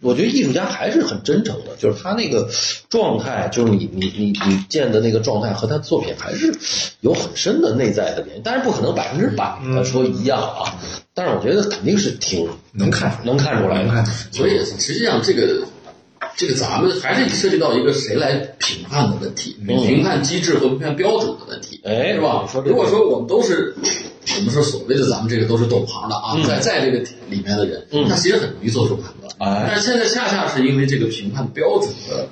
我觉得艺术家还是很真诚的，就是他那个状态，就是你你你你见的那个状态和他作品还是有很深的内在的联系，但是不可能百分之百的说一样啊。但是我觉得肯定是挺能看能看出来的。能看出来。所以实际上这个这个咱们还是涉及到一个谁来评判的问题，评判机制和评判标准的问题，哎是吧如果说我们都是我们说所谓的咱们这个都是懂行的啊，在在这个里面的人，他其实很容易做出判断。哎但是现在恰恰是因为这个评判标准的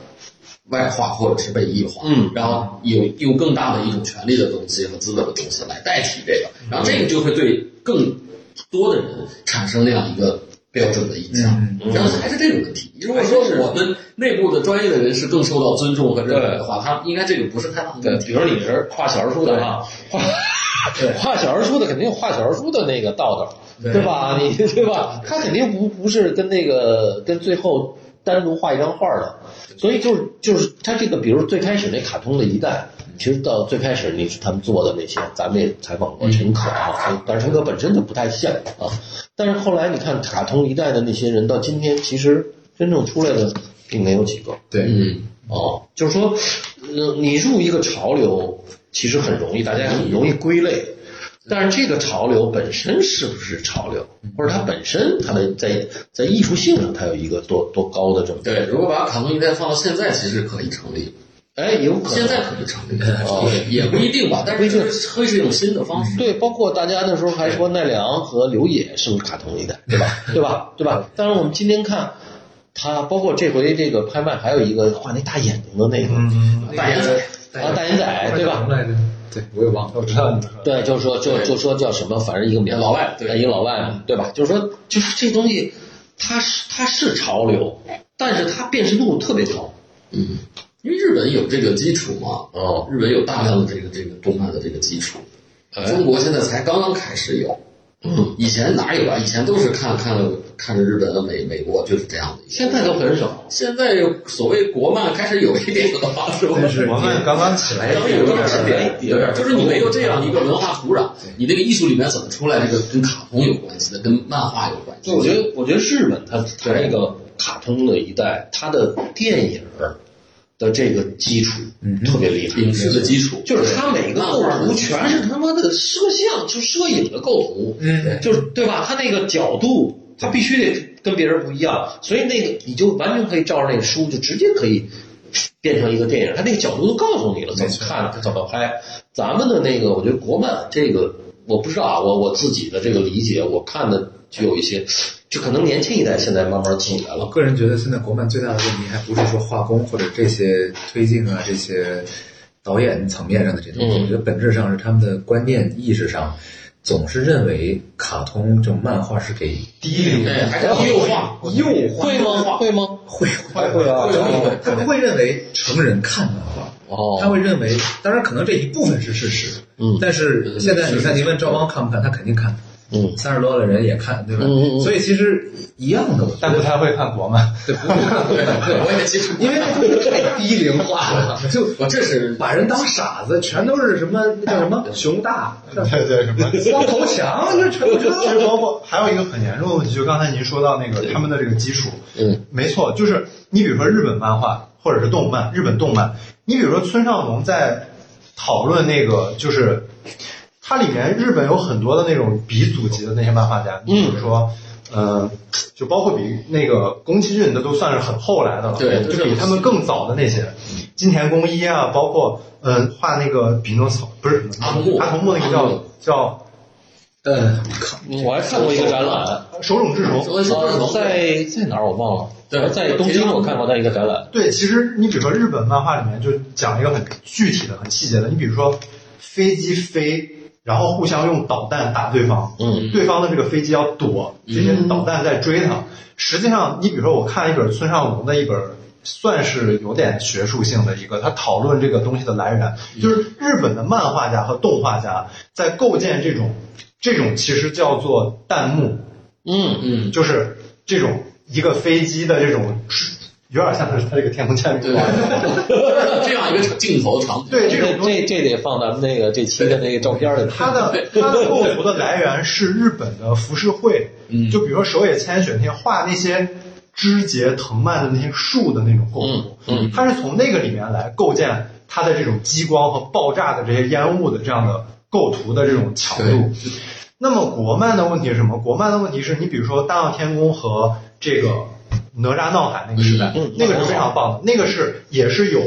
外化或者是被异化，嗯然后有用更大的一种权力的东西和资本的东西来代替这个，然后这个就会对更多的人产生那样一个标准的印象，嗯然后还是这个问题。如果说我们内部的专业的人士更受到尊重和认可的话，他应该这个不是太大问，题。比如你是画小人书的啊，画画小人书的肯定有画小人书的那个道道，对吧？你对吧？他肯定不不是跟那个跟最后单独画一张画的，所以就是就是他这个，比如最开始那卡通的一代，其实到最开始你他们做的那些，咱们也采访过陈可啊，但是陈可本身就不太像啊，但是后来你看卡通一代的那些人，到今天其实真正出来的并没有几个。对，嗯，哦，就是说，呃，你入一个潮流其实很容易，大家很容易归类，但是这个潮流本身是不是潮流，或者它本身它的在在艺术性上它有一个多多高的这么，对，如果把卡通一代放到现在，其实可以成立，哎，有可能现在可以成立，哦，也不一定吧，但是就是会是一种新的方式。对，包括大家那时候还说奈良和刘野是不是卡通一代，对吧？对吧？对吧？当然我们今天看。他包括这回这个拍卖，还有一个画那大眼睛的那个，大眼仔，啊，大眼仔，对吧？对，我也忘了。我知道你们说。对，就是说，就就说叫什么，反正一个名老外对一个老外嘛，对吧？就是说，就是这东西，它是它是潮流，但是它辨识度特别高。嗯，因为日本有这个基础嘛，哦，日本有大量的这个这个动漫的这个基础，哎中国现在才刚刚开始有。嗯，以前哪有啊？以前都是看看看着日本、美美国就是这样的。现在都很少。现在所谓国漫开始有一点了吧，是吧？国漫刚刚起来，刚有一点点，有点，就是你没有这样一个文化土壤，你那个艺术里面怎么出来这个跟卡通有关系的，跟漫画有关系？我觉得，我觉得日本它它那个卡通的一代，它的电影儿的这个基础特别厉害，影视的基础就是他每个构图全是他妈的摄像，就摄影的构图，嗯，就是对吧？他那个角度，他必须得跟别人不一样，所以那个你就完全可以照着那个书，就直接可以变成一个电影。他那个角度都告诉你了，怎么看，怎么拍。咱们的那个，我觉得国漫这个，我不知道啊，我我自己的这个理解，我看的就有一些，就可能年轻一代现在慢慢起来了。我个人觉得现在国漫最大的问题还不是说画工或者这些推进啊这些导演层面上的这东西，嗯我觉得本质上是他们的观念意识上总是认为卡通这种漫画是给低龄人，还是幼化，幼化会吗？会吗？会会会啊会，他们会认为成人看漫画。哦，他会认为，当然可能这一部分是事实，嗯。但是现在你看，你问赵邦看不看，他肯定看，嗯。三十多的人也看，对吧？嗯所以其实一样的，但不太会看国漫。对，不会看，对对，我也接触，因为太低龄化了，就我这是把人当傻子，全都是什么那叫什么？熊大、对对，什么？光头强，这全都其实包括还有一个很严重的问题，就刚才您说到那个他们的这个基础，嗯，没错，就是你比如说日本漫画或者是动漫，日本动漫，你比如说村上隆在讨论那个就是。它里面日本有很多的那种鼻祖级的那些漫画家，你比如说，呃，就包括比那个宫崎骏的都算是很后来的了，对就比他们更早的那些，金田工一啊，包括呃画那个匹诺曹不是阿童木阿童木那个叫叫呃，我还看过一个展览，手冢治虫，在在哪儿我忘了，对在东京我看过他一个展览，对，其实你比如说日本漫画里面就讲一个很具体的、很细节的，你比如说飞机飞，然后互相用导弹打对方，嗯。对方的这个飞机要躲这些导弹在追他。实际上，你比如说我看一本村上隆的一本算是有点学术性的一个，他讨论这个东西的来源，就是日本的漫画家和动画家在构建这种这种其实叫做弹幕，嗯。嗯，就是这种一个飞机的这种，有点像是它这个天空千里花，这样一个镜头场景，对这种这东西。这这得放咱们那个这期的那个照片里。它的它的构图的来源是日本的浮世绘，嗯。就比如说手野千雪那些画那些枝节藤蔓的那些树的那种构图，嗯嗯。它是从那个里面来构建它的这种激光和爆炸的这些烟雾的这样的构图的这种强度。那么国漫的问题是什么？国漫的问题是你比如说《大闹天宫》和这个《哪吒闹海》那个时代，那个是非常棒的，那个是也是有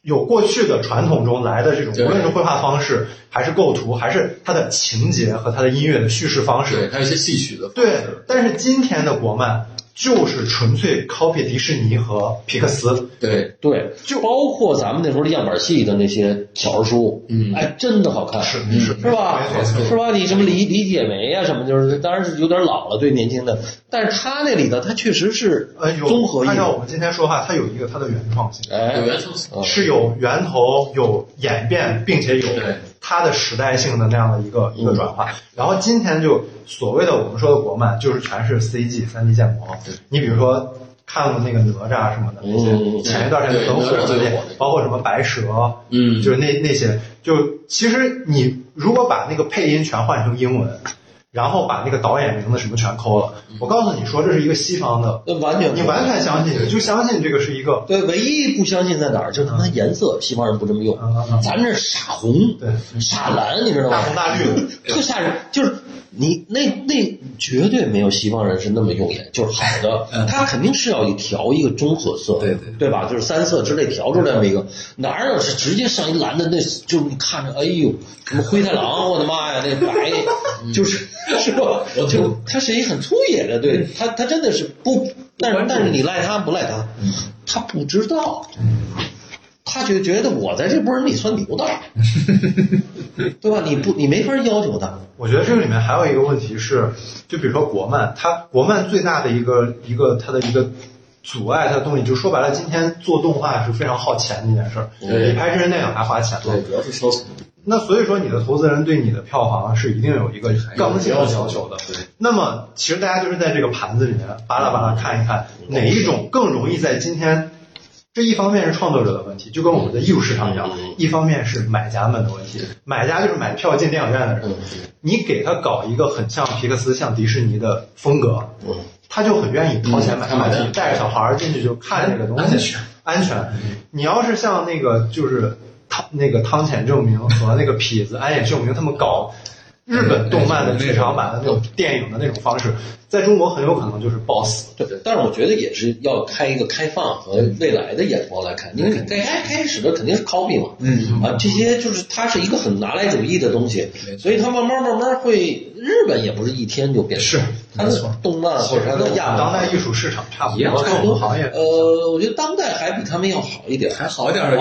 有过去的传统中来的这种，无论是绘画方式，还是构图，还是它的情节和它的音乐的叙事方对，式，还有一些戏曲的，对。但是今天的国漫就是纯粹 copy 迪士尼和皮克斯，对，对，就包括咱们那时候的样板戏的那些小人书，嗯。哎，真的好看，是嗯。是是吧？没错。是吧？你什么李李铁梅啊、什么，就是当然是有点老了，对年轻的，但是他那里头，他确实是呃，有综合艺术，按照我们今天说话，他有一个他的原创性，哎。有，原创性，嗯是有源头、有演变，并且有对它的时代性的那样的一个一个转化。然后今天就所谓的我们说的国漫，就是全是 CG 三 D 建模。你比如说看过那个哪吒什么的那些，嗯前一段时间很火的，包括什么白蛇，嗯就是那那些，就其实你如果把那个配音全换成英文。然后把那个导演名字什么全抠了，我告诉你说这是一个西方的，那完全你完全相信，就相信这个是一个对，唯一不相信在哪儿，就是他妈颜色，西方人不这么用。咱们这傻红、对傻蓝，你知道吗？大红大绿，特吓人，就是你那那绝对没有西方人是那么用眼，就是好的，他肯定是要一调一个中和色，对对。对吧？就是三色之内调出来这么一个，哪有是直接上一蓝的，那就是你看着，哎呦，什么灰太狼，我的妈呀，那白，就是 是吧？就他是一很粗野的，对他他真的是不，但是但是你赖他不赖他，他不知道。他就觉得我在这波人里算牛的，对吧？你不，你没法要求他。我觉得这个里面还有一个问题是，就比如说国漫，它国漫最大的一个一个它的一个阻碍它的东西，就说白了，今天做动画是非常耗钱的一件事儿，对比拍真人电影还花钱嘛。对，主要是烧钱，那所以说，你的投资人对你的票房是一定有一个刚性的要求的。对，那么其实大家就是在这个盘子里面扒拉扒拉看一看，哪一种更容易在今天。这一方面是创作者的问题，就跟我们的艺术市场一样；一方面是买家们的问题。买家就是买票进电影院的人，你给他搞一个很像皮克斯、像迪士尼的风格，他就很愿意掏钱买票进去，带着小孩儿进去就看这个东西，安全。安全。你要是像那个就是汤那个汤浅证明 和那个痞子安野秀明他们搞日本动漫的剧场版的那种电影的那种方式，在中国很有可能就是爆死。对，但是我觉得也是要开一个开放和未来的眼光来看，因为开开开始的肯定是 copy 嘛，嗯。啊，这些就是它是一个很拿来主义的东西，所以它慢慢慢慢会，日本也不是一天就变成，是它的动漫或者它的亚当代艺术市场差不多，跟我们行业呃，我觉得当代还比他们要好一点，还好一点的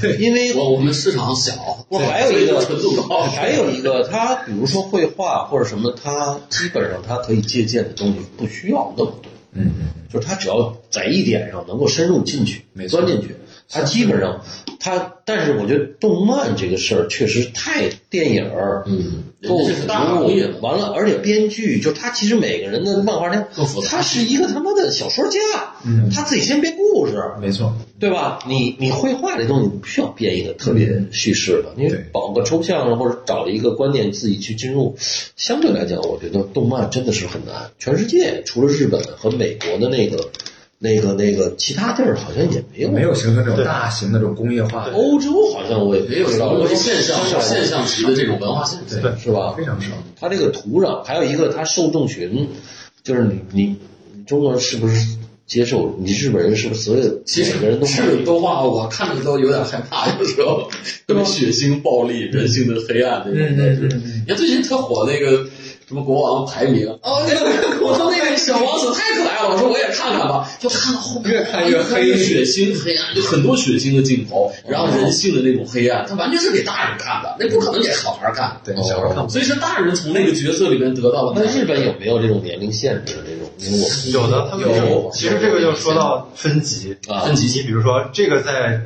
对，因为我我们市场小，我还有一个纯度高，还有一个，他比如说绘画或者什么，他基本上他可以借鉴的东西不需要那么多，嗯嗯，就是他只要在一点上能够深入进去没，钻进去，他基本上他，但是我觉得动漫这个事儿确实太电影儿，嗯构人家是大行业完了，而且编剧就他其实每个人的漫画家他是一个他妈的小说家，嗯他自己先编故事，没错，对吧？你你绘画这东西，不需要编一个特别叙事的，你对保个抽象或者找了一个观念自己去进入。相对来讲，我觉得动漫真的是很难。全世界除了日本和美国的那个、那个、那个，其他地儿好像也没有。没有形成这种大型的这种工业化，欧洲好像我也没有不知道，中国现象现象级的这种文化现象。对是吧？非常少。它这个土壤，还有一个它受众群，就是你你你中国人是不是接受？你日本人是不是所有其实每个人都是动画，我看着都有点害怕，有时候特别血腥、暴力、人性的黑暗这种嗯的。是你看最近特火那个什么国王排名，哦，那个我说那个小王子太可爱了，我说我也看看吧，就看到后面越看越黑越血腥黑暗，就很多血腥的镜头，然后人性的那种黑暗，它完全是给大人看的，那不可能给小孩看。对，小孩看不所以说大人从那个角色里面得到了那日本有没有这种年龄限制的这种？有的，他们有其实这个就说到分级啊分级。你比如说这个在，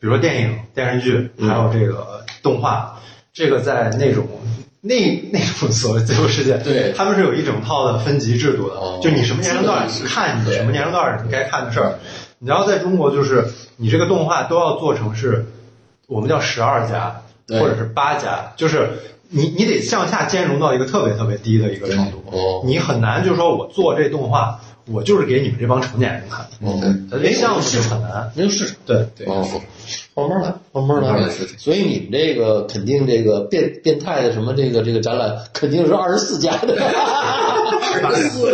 比如说电影、电视剧，还有这个动画，这个在那种那那种所谓自由世界，对。他们是有一整套的分级制度的，哦。就你什么年龄段看你什么年龄段你该看的事儿。你要在中国，就是你这个动画都要做成是，我们叫十二家或者是八家，就是你你得向下兼容到一个特别特别低的一个程度。哦。你很难就说我做这动画，我就是给你们这帮成年人看，哦它这项目就很难。没有市场。对，对哦，慢慢来，慢慢来慢慢来。所以你们这个肯定这个变变态的什么这个这个展览肯定是二十四家的。二十四，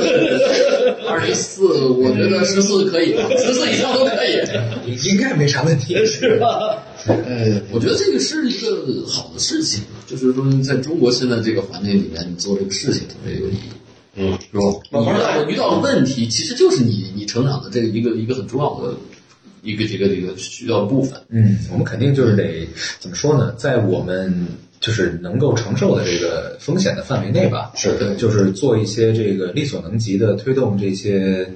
二十四，我觉得十四可以，十四以上都可以。应该没啥问题。是吧？呃，我觉得这个是一个好的事情，就是说在中国现在这个环境里面，你做这个事情特别有意义。嗯，是吧？你遇到遇到的问题，其实就是你你成长的这个一个一个很重要的一个这个这个需要的部分。嗯，我们肯定就是得怎么说呢，在我们就是能够承受的这个风险的范围内吧，是对就是做一些这个力所能及的推动这些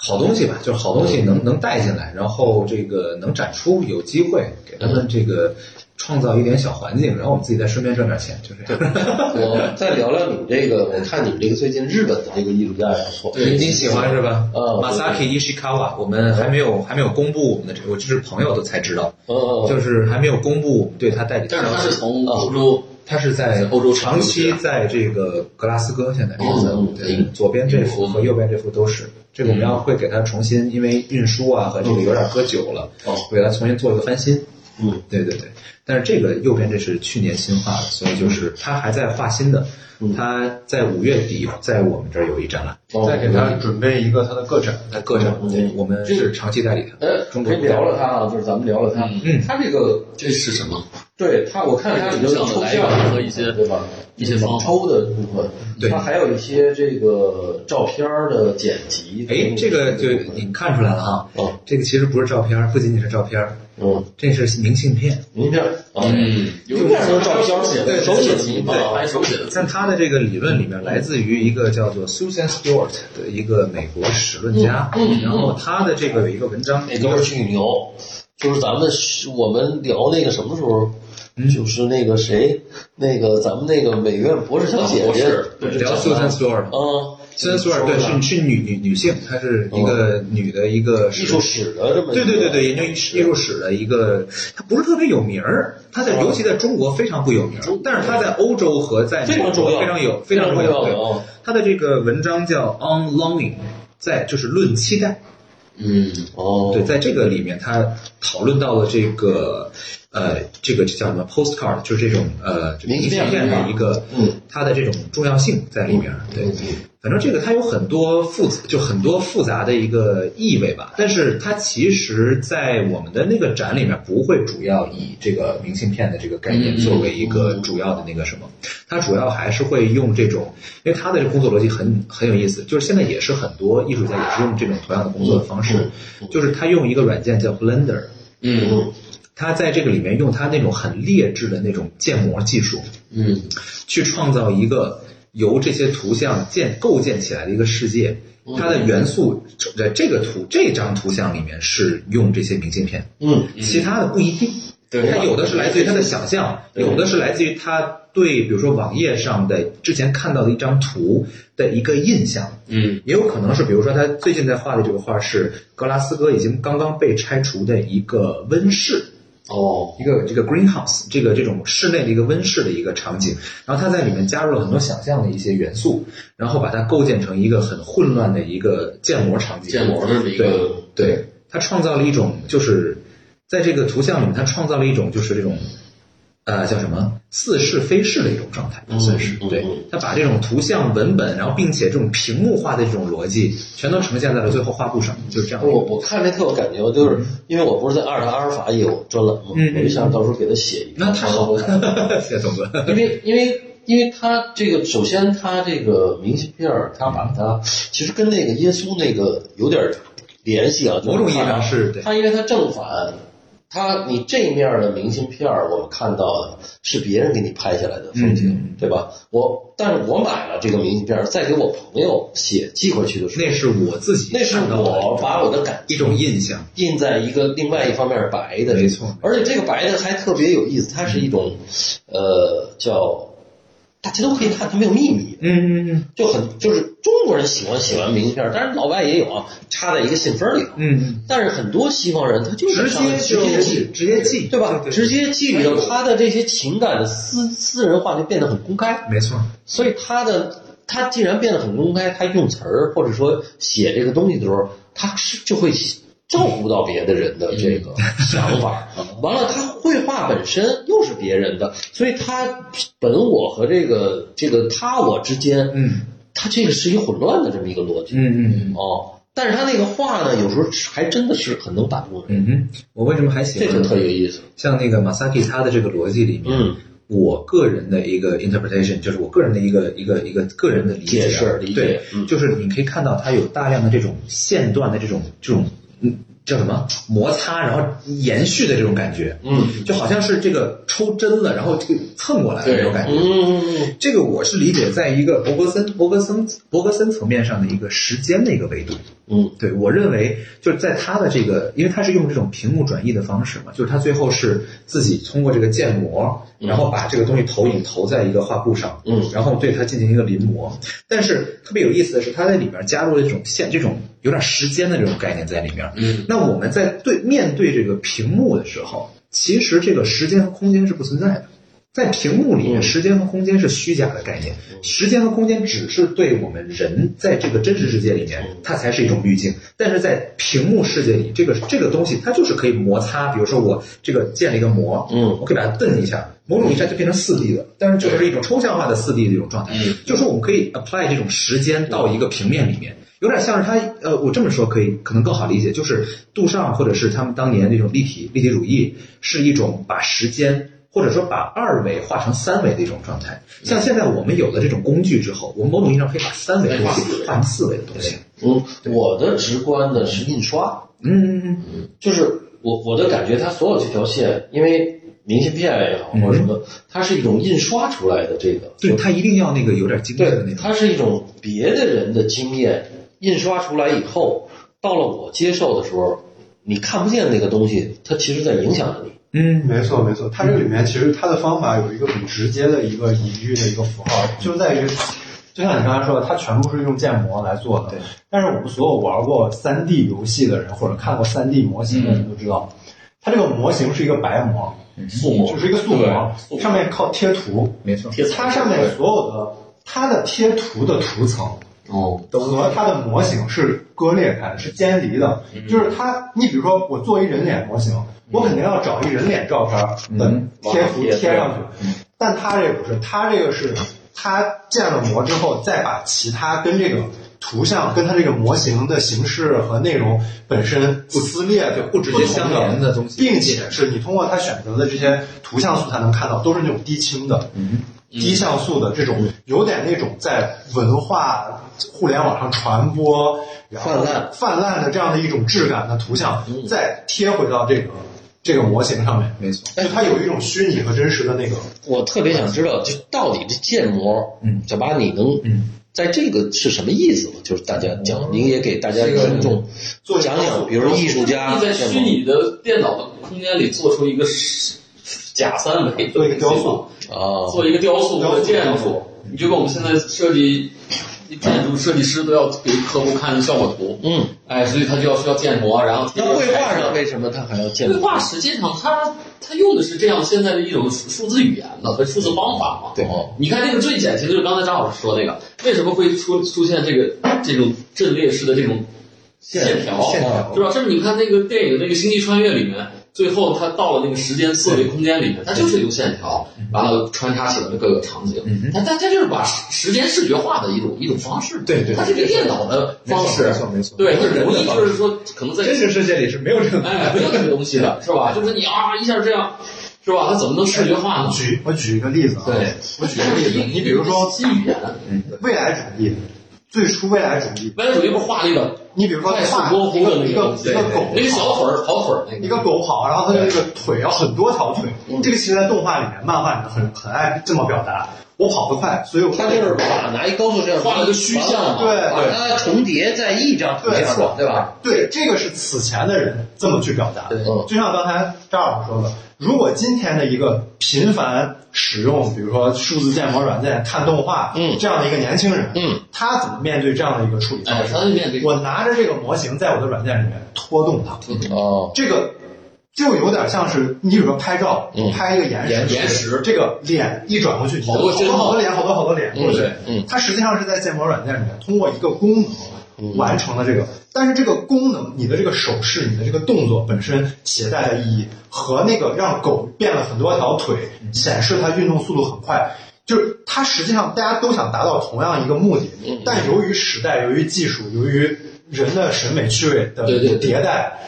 好东西吧，就是好东西能能带进来，然后这个能展出，有机会给他们这个创造一点小环境，然后我们自己再顺便赚点钱，就这样。我再聊聊你们这个，我看你们这个最近日本的这个艺术家也不错。对你喜欢是吧？嗯 Masaki Ishikawa，我们还没有还没有公布我们的这个，我就是朋友都才知道，哦，就是还没有公布对他代理的但是。他是从欧洲，他是在欧洲长期在这个格拉斯哥，现在是在嗯对左边这幅和右边这幅都是。这个我们要会给他重新，因为运输啊和这个有点搁久了，哦会给他重新做一个翻新。嗯，对对对。但是这个右边这是去年新画的，所以就是他还在画新的。他在五月底在我们这儿有一展览，再给他准备一个他的个展。在个展，嗯对我们是长期代理的。呃，中国可以聊聊他啊，就是咱们聊聊他。嗯他这个这是什么？对他，我看他里头有抽象和一些对吧？一些方抽的部分，对他还有一些这个照片的剪辑。哎，这个就你看出来了哈，哦，这个其实不是照片儿，不仅仅是照片儿，嗯，这是明信片。明信片嗯，有名片儿都是照片儿写的，对手写的嘛对，还手写的字但他的这个理论里面来自于一个叫做 Susan Stewart 的一个美国史论家，嗯嗯然后他的这个有一个文章，那哥们儿巨牛，就是咱们我们聊那个什么时候，就是那个谁，那个咱们那个美院博士小姐姐博士，对聊 Susan Stewart，啊，Susan Stewart 对是是女女女性，她是一个女的一个艺术史的这么对对对对，研究艺术史的一个，她不是特别有名儿，她在尤其在中国非常不有名儿，但是她在欧洲和在美国非常重要非常有非常重要对的啊她的这个文章叫 On Longing，在就是论期待。嗯，哦，对，在这个里面，他讨论到了这个呃，这个叫什么 postcard，就是这种呃明信片的一个，嗯，它的这种重要性在里面。对，反正这个它有很多复就很多复杂的一个意味吧，但是它其实，在我们的那个展里面，不会主要以这个明信片的这个概念嗯作为一个主要的那个什么，它主要还是会用这种，因为它的工作逻辑很很有意思，就是现在也是很多艺术家也是用这种同样的工作的方式，就是他用一个软件叫 Blender。嗯他在这个里面用他那种很劣质的那种建模技术，嗯去创造一个由这些图像建构建起来的一个世界。它的元素在这个图这张图像里面是用这些明信片，嗯，其他的不一定。对它有的是来自于他的想象，有的是来自于他对比如说网页上的之前看到的一张图的一个印象，嗯也有可能是比如说他最近在画的这个画是格拉斯哥已经刚刚被拆除的一个温室。哦，一个这个 greenhouse 这个这种室内的一个温室的一个场景，然后它在里面加入了很多想象的一些元素，然后把它构建成一个很混乱的一个建模场景。建模的一个对对，它创造了一种就是在这个图像里面，它创造了一种就是这种呃叫什么似是非是的一种状态，算是对嗯嗯。它把这种图像文本，然后并且这种屏幕化的这种逻辑，全都呈现在了最后画布上，就是这样。我我看这特有感觉，就是因为我不是在阿尔塔阿尔法也有专栏嘛，我就想到时候给他写一个。那太好了，谢谢总哥。因为因为因为他这个，首先他这个明信片儿，他把它其实跟那个耶稣那个有点联系啊，某种意义上是对他因为他正反它你这面的明信片，我们看到的是别人给你拍下来的风景，嗯。对吧？我但是我买了这个明信片，再给我朋友写寄回去的时候，那是我自己那是我把我的感一种印象，印在一个另外一方面是白的，没错。而且这个白的还特别有意思，它是一种，呃，叫大家都可以看，它没有秘密，嗯嗯嗯。就很就是中国人喜欢写完明信片，当然老外也有啊，插在一个信封里头。嗯但是很多西方人他就是，直接直接寄，直接寄，对吧？对直接寄里头，他的这些情感的私私人化就变得很公开，没错，所以他的他既然变得很公开，他用词儿或者说写这个东西的时候，他是就会照顾到别的人的这个想法。完了，他绘画本身又是别人的，所以他本我和这个这个他我之间，嗯他这个是一个混乱的这么一个逻辑。嗯嗯哦，但是他那个画呢，有时候还真的是很能打动人，嗯哼，我为什么还喜欢这就特有意思。像那个马萨 i 他的这个逻辑里面，嗯，我个人的一个 interpretation，就是我个人的一个一个一个个人的理解啊解释理解对，嗯就是你可以看到他有大量的这种线段的这种这种嗯叫什么？摩擦，然后延续的这种感觉，嗯，就好像是这个抽针了，然后这个蹭过来的那种感觉，嗯，这个我是理解在一个伯格森伯格森伯格森层面上的一个时间的一个维度。嗯，对我认为就是在他的这个，因为他是用这种屏幕转译的方式嘛，就是他最后是自己通过这个建模，然后把这个东西投影投在一个画布上，嗯。然后对它进行一个临摹。但是特别有意思的是，他在里面加入了这种线这种有点时间的这种概念在里面。嗯，那我们在对面对这个屏幕的时候，其实这个时间和空间是不存在的。在屏幕里面，嗯时间和空间是虚假的概念，时间和空间只是对我们人在这个真实世界里面，它才是一种滤镜。但是在屏幕世界里，这个这个东西它就是可以摩擦。比如说我这个建了一个膜，嗯我可以把它蹬一下，某种意义上就变成四 D 的，但是就是一种抽象化的四 D 的一种状态。嗯就是说我们可以 apply 这种时间到一个平面里面。有点像是他，呃，我这么说可以可能更好理解，就是杜尚或者是他们当年那种立体立体主义，是一种把时间或者说把二维画成三维的一种状态。像现在我们有了这种工具之后，我们某种意义上可以把三维的东西画成四维的东西。嗯，我的直观的是印刷，嗯就是我我的感觉，它所有这条线，因为明信片也好或者什么，它是一种印刷出来的这个，对，它一定要那个有点经验的那，种。它是一种别的人的经验印刷出来以后，到了我接受的时候，你看不见那个东西，它其实在影响着你。嗯没错没错，它这里面其实它的方法有一个很直接的一个隐喻的一个符号，就在于，就像你刚才说的，它全部是用建模来做的。对。但是我们所有玩过 3D 游戏的人，或者看过 3D 模型的人都知道，它这个模型是一个白模，素模就是一个素模，上面靠贴图，没错。贴它上面所有的它的贴图的图层哦，和它的模型是割裂开的，是尖离的。就是它，你比如说我做一人脸模型，我肯定要找一人脸照片的贴图贴贴上去，但它这个不是，它这个是它建了模之后，再把其他跟这个。图像跟它这个模型的形式和内容本身不撕裂就、不直接相连的东西并且是你通过它选择的这些图像素材能看到，都是那种低清的，嗯低像素的这种，有点那种在文化互联网上传播然后泛滥。泛滥的这样的一种质感的图像，再贴回到这个这个模型上面，没错。就它有一种虚拟和真实的那个。我特别想知道，就到底这建模，嗯。小八你能，嗯，在这个是什么意思？吗？就是大家讲，您也给大家这个听众做讲讲，比如说艺术家在虚拟的电脑的空间里做出一个实假三维，做一个雕塑，啊，做一个雕塑或者建筑，你就跟我们现在设计建筑设计师都要给客户看效果图，嗯，哎，所以他就要需要建模，然后贴那绘画上上为什么他还要建？绘画实际上他他用的是这样现在的一种数字语言的和数字方法嘛。对。哦。你看这个最典型的就是刚才张老师说那个，为什么会出出现这个这种阵列式的这种线条？线条。是吧？甚至你看那个电影那个《星际穿越》里面，最后他到了那个时间四维空间里面，它就是用线条，完了穿插起来的各个场景。嗯它它它就是把时时间视觉化的一种一种方式。对对它是一个电脑的方式。没错没错对，不是很容易就是说可能在真实世界里是没有这个。哎，没有这个东西的，是吧？就是你啊一下这样，是吧？它怎么能视觉化呢？举我举一个例子啊，对，我举一个例子，你比如说新语言，未来主义，最初未来主义，未来主义不是画了一个你比如说画一个一个一个狗那个小腿儿跑腿儿那个，一个狗跑，然后它的那个腿要很多条腿，这个其实在动画里面、漫画里面很很爱这么表达。我跑得快，所以我他就是把拿一高速摄像机画了个虚像嘛对把它重叠在一张图上的，对吧？对，这个是此前的人这么去表达的。对。就像刚才张老师说的，如果今天的一个频繁使用，比如说数字建模软件看动画，嗯。这样的一个年轻人，嗯，他怎么面对这样的一个处理方哎，式？他面对。我拿着这个模型在我的软件里面拖动它，哦，这个就有点像是你比如说拍照，嗯。拍一个延时，延时这个脸一转过去，好多好多好多脸，好多好多脸过去，它实际上是在建模软件里面通过一个功能完成了这个，但是这个功能，你的这个手势，你的这个动作本身携带的意义和那个让狗变了很多条腿，显示它运动速度很快。就是它实际上大家都想达到同样一个目的，但由于时代、由于技术、由于人的审美趣味的迭代，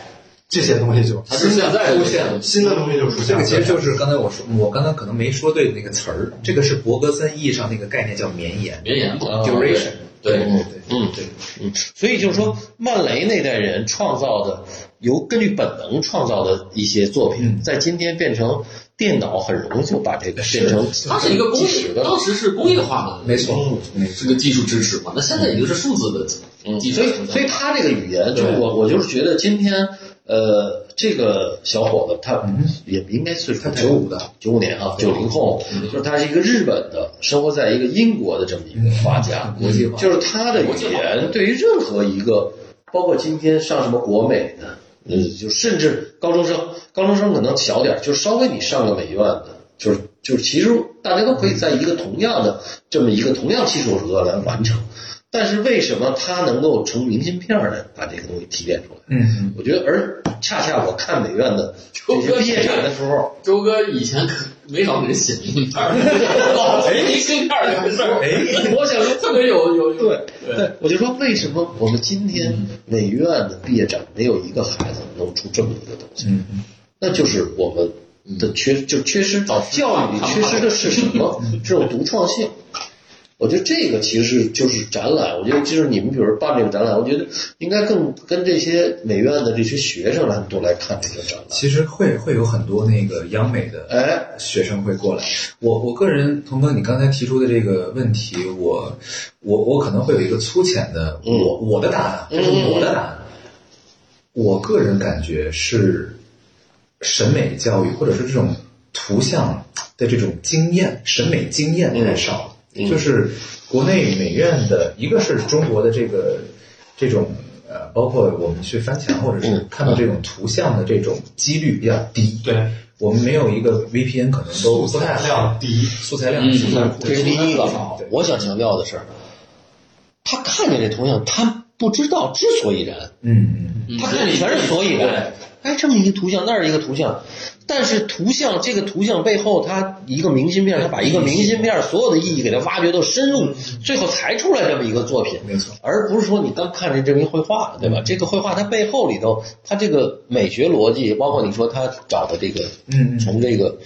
这些东西就它是现在出现了新的东西就出现了。这个其实就是刚才我说，我刚才可能没说对那个词儿，这个是伯格森意义上那个概念叫绵延绵延嘛，duration。对对嗯对，嗯，所以就是说，曼雷那代人创造的，由根据本能创造的一些作品，嗯在今天变成电脑，很容易就把这个变成它是一个工业。当时是工业化的，没错。是个技术支持嘛。那现在已经是数字的嗯，技术所以所以它这个语言，就我我就是觉得今天，呃，这个小伙子他也不应该岁数他太95的，九五年啊，九零后，就是他是一个日本的，生活在一个英国的这么一个画家，国际化。就是他的语言对于任何一个，包括今天上什么国美的，嗯，就甚至高中生，高中生可能小点儿，就稍微你上个美院的，就是就是其实大家都可以在一个同样的这么一个同样技术额来完成。但是为什么他能够成明信片儿的把这个东西提炼出来？嗯我觉得，而恰恰我看美院的这些毕业展的时候，周哥以前可没少给人写明信片儿，老写明信片儿这个事儿，哎，我想说特别有有有对对，我就说为什么我们今天美院的毕业展没有一个孩子能出这么一个东西？那就是我们的缺，就缺失教育里缺失的是什么？这种独创性。我觉得这个其实就是展览，我觉得就是你们比如办这个展览，我觉得应该更跟这些美院的这些学生来多来看这个展览。其实会会有很多那个央美的哎学生会过来。我我个人，童哥，你刚才提出的这个问题，我我我可能会有一个粗浅的嗯我我的答案，这是我的答案。我个人感觉是审美教育或者是这种图像的这种经验，审美经验太少了。就是国内美院的，一个是中国的这个这种呃，包括我们去翻墙或者是嗯。看到这种图像的这种几率比较低。对，我们没有一个 VPN 可能都不太好。量低，素材量低。素材库这是第一个，我想强调的是，他看见这图像，他不知道之所以然，嗯嗯他看见全是所以然。哎，这么一个图像，那儿一个图像，但是图像这个图像背后，它一个明信片，它把一个明信片所有的意义给它挖掘到深入，最后才出来这么一个作品。没错，而不是说你刚看见这么一绘画，对吧？这个绘画它背后里头，它这个美学逻辑，包括你说他找的这个，嗯嗯从这个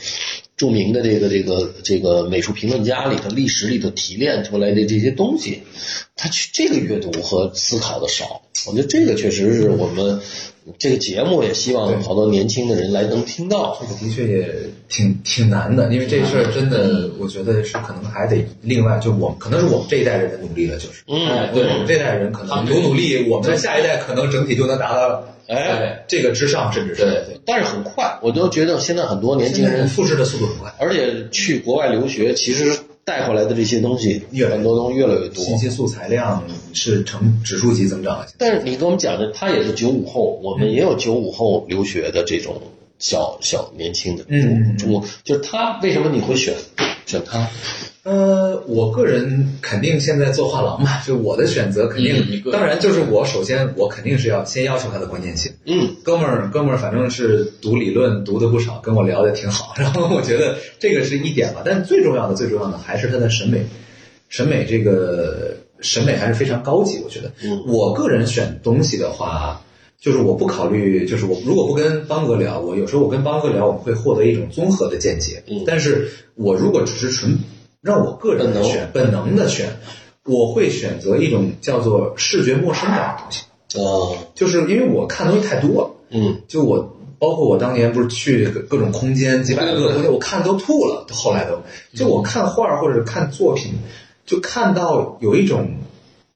著名的这个这个这个美术评论家里头、历史里头提炼出来的这些东西，他去这个阅读和思考的少。我觉得这个确实是我们这个节目也希望好多年轻的人来能听到。这个的确也挺挺难的，因为这事儿真的，我觉得是可能还得另外，就我们可能是我们这一代人的努力了，就是，嗯哎对我们这代人可能努努力，我们的下一代可能整体就能达到哎，这个之上，甚至是。对对。但是很快，我都觉得现在很多年轻人复制的速度很快，而且去国外留学，其实带回来的这些东西，越很多东西越来越多。信息素材量是呈指数级增长。但是你跟我们讲的，他也是九五后，我们也有九五后留学的这种小小年轻的，中中国就是他，为什么你会选选他？呃，我个人肯定现在做画廊嘛，就我的选择肯定，当然就是我首先我肯定是要先要求他的关键性。嗯，哥们儿，哥们儿，反正是读理论读的不少，跟我聊的挺好。然后我觉得这个是一点吧，但最重要的、最重要的还是他的审美，审美这个审美还是非常高级。我觉得，嗯我个人选东西的话，就是我不考虑，就是我如果不跟邦哥聊，我有时候我跟邦哥聊，我们会获得一种综合的见解。嗯但是我如果只是纯让我个人的选，本能的选，我会选择一种叫做视觉陌生感的东西。哦，就是因为我看东西太多了，嗯，就我包括我当年不是去各各种空间几百个空间，我看都吐了。后来都，就我看画儿或者看作品，就看到有一种，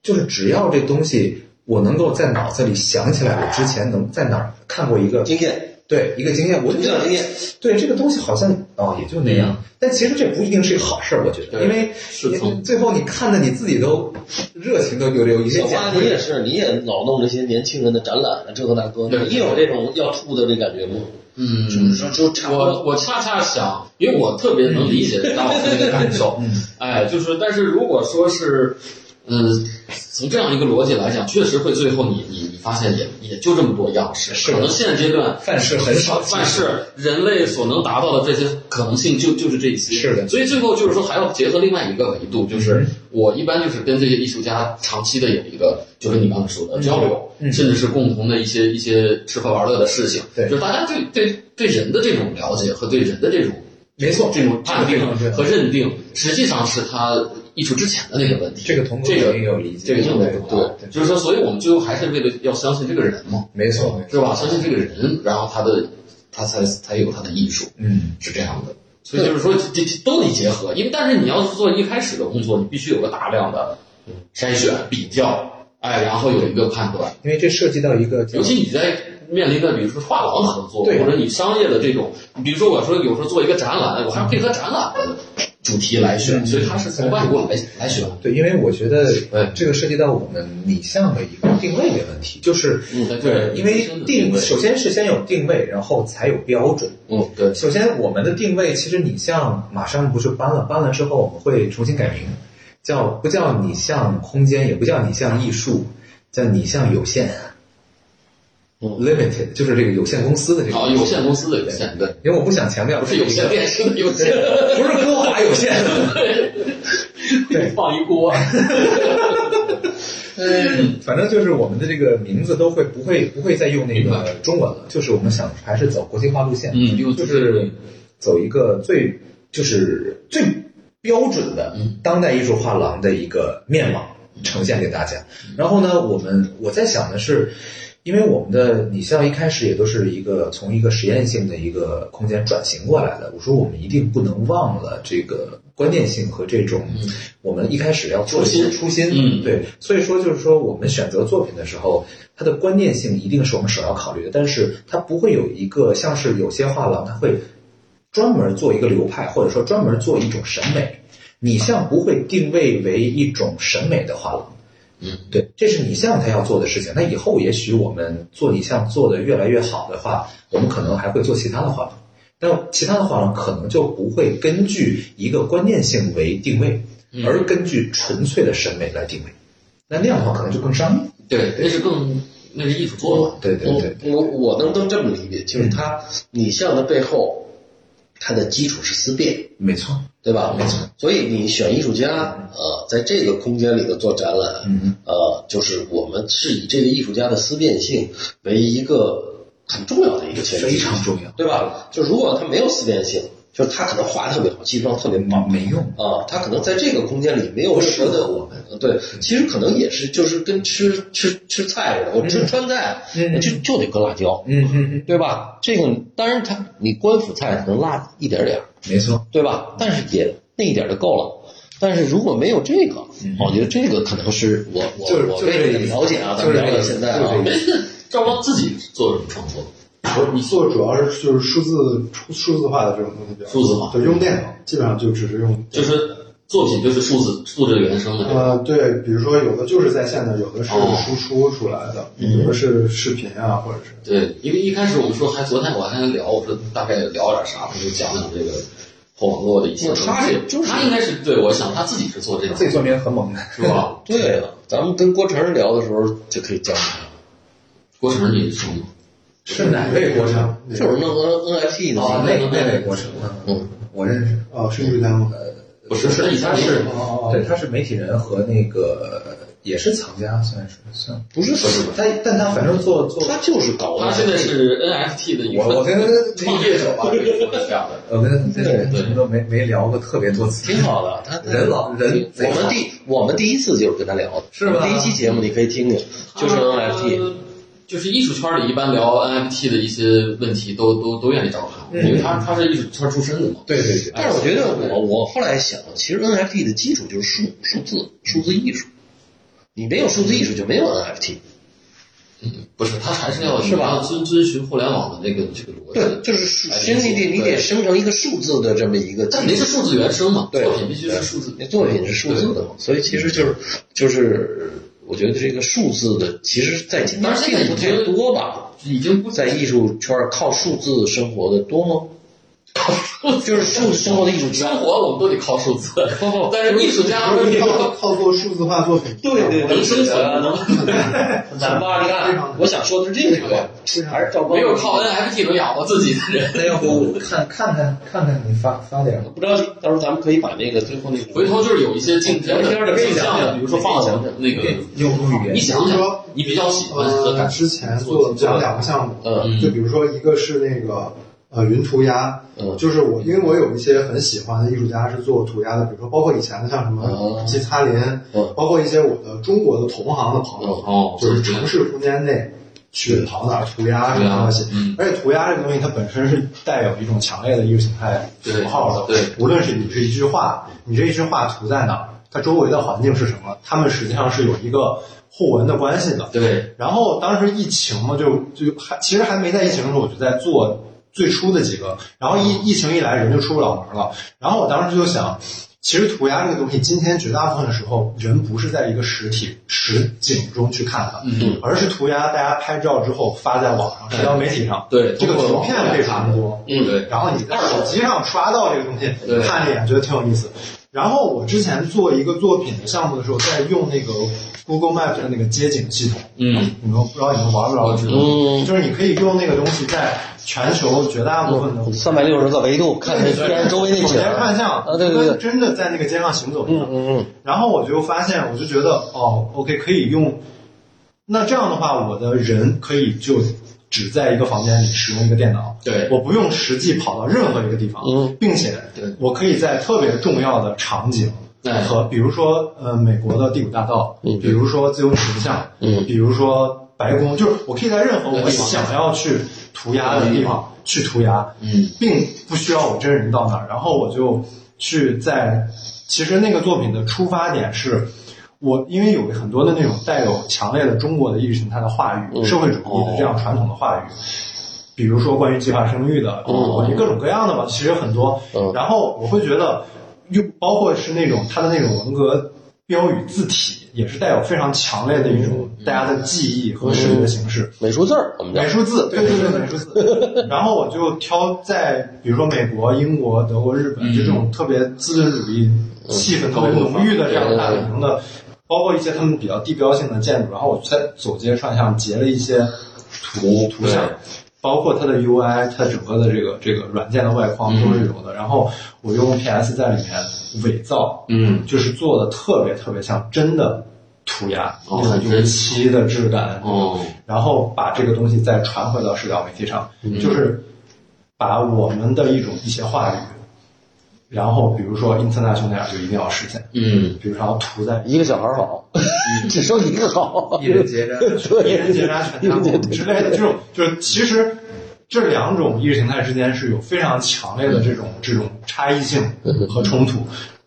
就是只要这东西我能够在脑子里想起来，我之前能在哪儿看过一个经验，对一个经验，我就觉得对这个东西好像哦也就那样，但其实这不一定是一个好事儿，我觉得，因为最后你看的你自己都热情都有有一些小你也是，你也老弄这些年轻人的展览啊，这个那个，对你有这种要吐的这感觉吗？嗯，就就差不我多。我恰恰想，因为我特别能理解到这个感受，哎，就是，但是如果说是，嗯，从这样一个逻辑来讲，确实会最后你你你发现也也就这么多样式，是。可能现阶段范式很少范式人类所能达到的这些可能性就就是这些，是的。所以最后就是说还要结合另外一个维度，就是嗯我一般就是跟这些艺术家长期的有一个，就跟你刚才说的交流，嗯甚至是共同的一些一些吃喝玩乐的事情，对。就是大家对对对人的这种了解和对人的这种没错这种判定和认定，实际上是他艺术之前的那个问题。这个同这个也有理解，这个特别对，对，就是说，所以我们最后还是为了要相信这个人嘛，没错，是吧？相信这个人，然后他的他才才有他的艺术，嗯，是这样的。所以就是说，这这都得结合，因为但是你要做一开始的工作，你必须有个大量的筛选、比较，哎，然后有一个判断。因为这涉及到一个尤其你在面临的，比如说画廊合作，对或者你商业的这种，比如说我说有时候做一个展览，我还要配合展览的主题来选，嗯所以它是从外部来来选。对，因为我觉得呃这个涉及到我们拟像的一个定位的问题，就是嗯对，因为定首先是先有定位，然后才有标准。嗯，对，首先我们的定位其实拟像马上不是搬了，搬了之后我们会重新改名，叫不叫拟像空间，也不叫拟像艺术，叫拟像有限。Limited 就是这个有限公司的这个好，有限公司的有限，对，因为我不想强调不是有限电视的有限，不是歌华有限，对。放一锅。嗯，反正就是我们的这个名字都会不会不会再用那个中文了，就是我们想还是走国际化路线，嗯就是走一个最就是最标准的当代艺术画廊的一个面貌呈现给大家。然后呢，我们我在想的是。因为我们的你像一开始也都是一个从一个实验性的一个空间转型过来的，我说我们一定不能忘了这个关键性和这种我们一开始要做的一个初心，嗯。对，所以说就是说我们选择作品的时候，它的关键性一定是我们首要考虑的，但是它不会有一个像是有些画廊，它会专门做一个流派，或者说专门做一种审美，你像不会定位为一种审美的画廊。嗯，对，这是你像他要做的事情。那以后也许我们做你像做的越来越好的话，我们可能还会做其他的画廊，但其他的画廊可能就不会根据一个观念性为定位，而根据纯粹的审美来定位。那那样的话可能就更商业。对，那是更那是艺术作嘛。对对对，我我我能都这么理解，就是它你像的背后，它的基础是思辨，没错。对吧？没错。所以你选艺术家，呃，在这个空间里头做展览，嗯呃，就是我们是以这个艺术家的思辨性为一个很重要的一个前提，非常重要，对吧？就如果他没有思辨性，就是他可能画的特别好，技术上特别棒，没用。啊，他可能在这个空间里没有任何的不适合我们。呃对，其实可能也是，就是跟吃吃吃菜似的，我吃川菜，嗯就就得搁辣椒，嗯嗯嗯，对吧？这个当然他你官府菜可能辣一点点，没错。对吧？但是也那一点就够了。但是如果没有这个，我觉得这个可能是我我就是我对这个了解啊，咱们聊到现在啊赵光自己做什么创作？我你做主要是就是数字数数字化的这种东西比较多，数字化就用电脑，基本上就只是用就是作品就是数字数字原生的。呃，对，比如说有的就是在线的，有的是哦输出出来的，有的是视频啊，或者是对，因为一开始我们说还昨天我还跟他聊，我说大概聊点啥，他就讲讲这个后网络的一些东西。他是就是他应该是对我想他自己是做这个，自己做名很猛的，是吧？对了，咱们跟郭晨聊的时候就可以讲讲，郭晨你说吗？是哪位国产？就是那 N NFT 的哦，那个，那那位国成，嗯，我认识。哦，是艺术家吗？不是，是以前他是哦哦哦对，他是媒体人和那个也是藏家，算是算。不是是他但他反正做做，他就是搞他现在是 NFT 的一个我我跟创业者吧，可以说 是这样的。我跟他这个人什么都没没聊过特别多次，挺好的。他人老人我们第我们第一次就是跟他聊的，是吧第一期节目你可以听听，就是 NFT。呃就是艺术圈里一般聊 NFT 的一些问题都，都都愿意找他，因为他他是艺术圈出身的嘛。对对对，但是我觉得我我后来想，其实 NFT 的基础就是数数字数字艺术，你没有数字艺术就没有 NFT。嗯不是，他还是要是吧要遵遵循互联网的那个这个逻辑。对，就是数来其实你得你得生成一个数字的这么一个基但您是。数字原生嘛，对作品必须是数字，那作品是数字的嘛，所以其实就是就是，我觉得这个数字的，其实在今天但是现在并不太多吧。已经不在艺术圈靠数字生活的多吗？就是数字生活的艺术家生。活我们都得靠数字，不不但是艺术家不是靠 靠做数字化作品，对对能生存啊，能 很难吧？你看，我想说的是这个，还是赵光没有靠 NFT 能养活自己的人。那要不看看看看看你发发点不着急，到时候咱们可以把那个最后那个回头就是有一些镜片的聊天的镜像的，比如说放到那个，用用语言，你想想，你比较喜欢和呃，之前做讲两个项目，嗯就比如说一个是那个呃云涂鸦，嗯就是我因为我有一些很喜欢的艺术家是做涂鸦的，比如说包括以前的像什么季擦林，嗯包括一些我的中国的同行的朋友，哦就是城市空间内去跑哪儿涂鸦什么东西，嗯。而且涂鸦这个东西它本身是带有一种强烈的意识形态符号的，对无论是你是一句话，你这一句话涂在哪儿，它周围的环境是什么，它们实际上是有一个互文的关系的，对，然后当时疫情嘛，就就还其实还没在疫情的时候，我就在做最初的几个，然后疫疫情一来，人就出不了门了。然后我当时就想，其实涂鸦这个东西，今天绝大部分的时候，人不是在一个实体实景中去看它，嗯而是涂鸦，大家拍照之后发在网上、社交媒体上，对这个图片被传播，嗯对，然后你在手机上刷到这个东西，看了一眼觉得挺有意思。然后我之前做一个作品的项目的时候，在用那个 Google Map 的那个街景系统，嗯，你们不知道你们玩不玩？知道？嗯就是你可以用那个东西在全球绝大部分的三百六十个维度看见别人周围那景口前看向啊，对对对，真的在那个街上行走一样。嗯嗯然后我就发现，我就觉得哦，OK，可以用。那这样的话，我的人可以就只在一个房间里使用一个电脑，对。我不用实际跑到任何一个地方，嗯。并且对。我可以在特别重要的场景哎和比如说呃美国的第五大道，嗯。比如说自由女神像，嗯。比如说白宫，就是我可以在任何我想要去涂鸦的地方去涂鸦，嗯，并不需要我真人到那儿，然后我就去在，其实那个作品的出发点是。我因为有很多的那种带有强烈的中国的意识形态的话语，嗯社会主义的这样传统的话语，比如说关于计划生育的，嗯关于各种各样的吧，其实很多。嗯然后我会觉得，又包括是那种它的那种文革标语字体，也是带有非常强烈的一种大家的记忆和视觉的形式。美术字儿，我们美术字，对对对，美术字。然后我就挑在比如说美国、英国、德国、日本，就这种特别资本主义气氛特别浓郁的这样大本营的，包括一些他们比较地标性的建筑，然后我在走街串巷截了一些图图像对。包括它的 UI，它整个的这个这个软件的外框都是有的，然后我用 PS 在里面伪造，嗯，就是做的特别特别像真的涂鸦，那种油哦很真漆的质感，哦，然后把这个东西再传回到社交媒体上，嗯。就是把我们的一种一些话语，然后比如说 international 那样就一定要实现，嗯，比如说要涂在。一个小孩儿好，只剩一个好，一人结扎，一人结扎全家桶之类的这种，就是其实这两种意识形态之间是有非常强烈的这种这种差异性和冲突，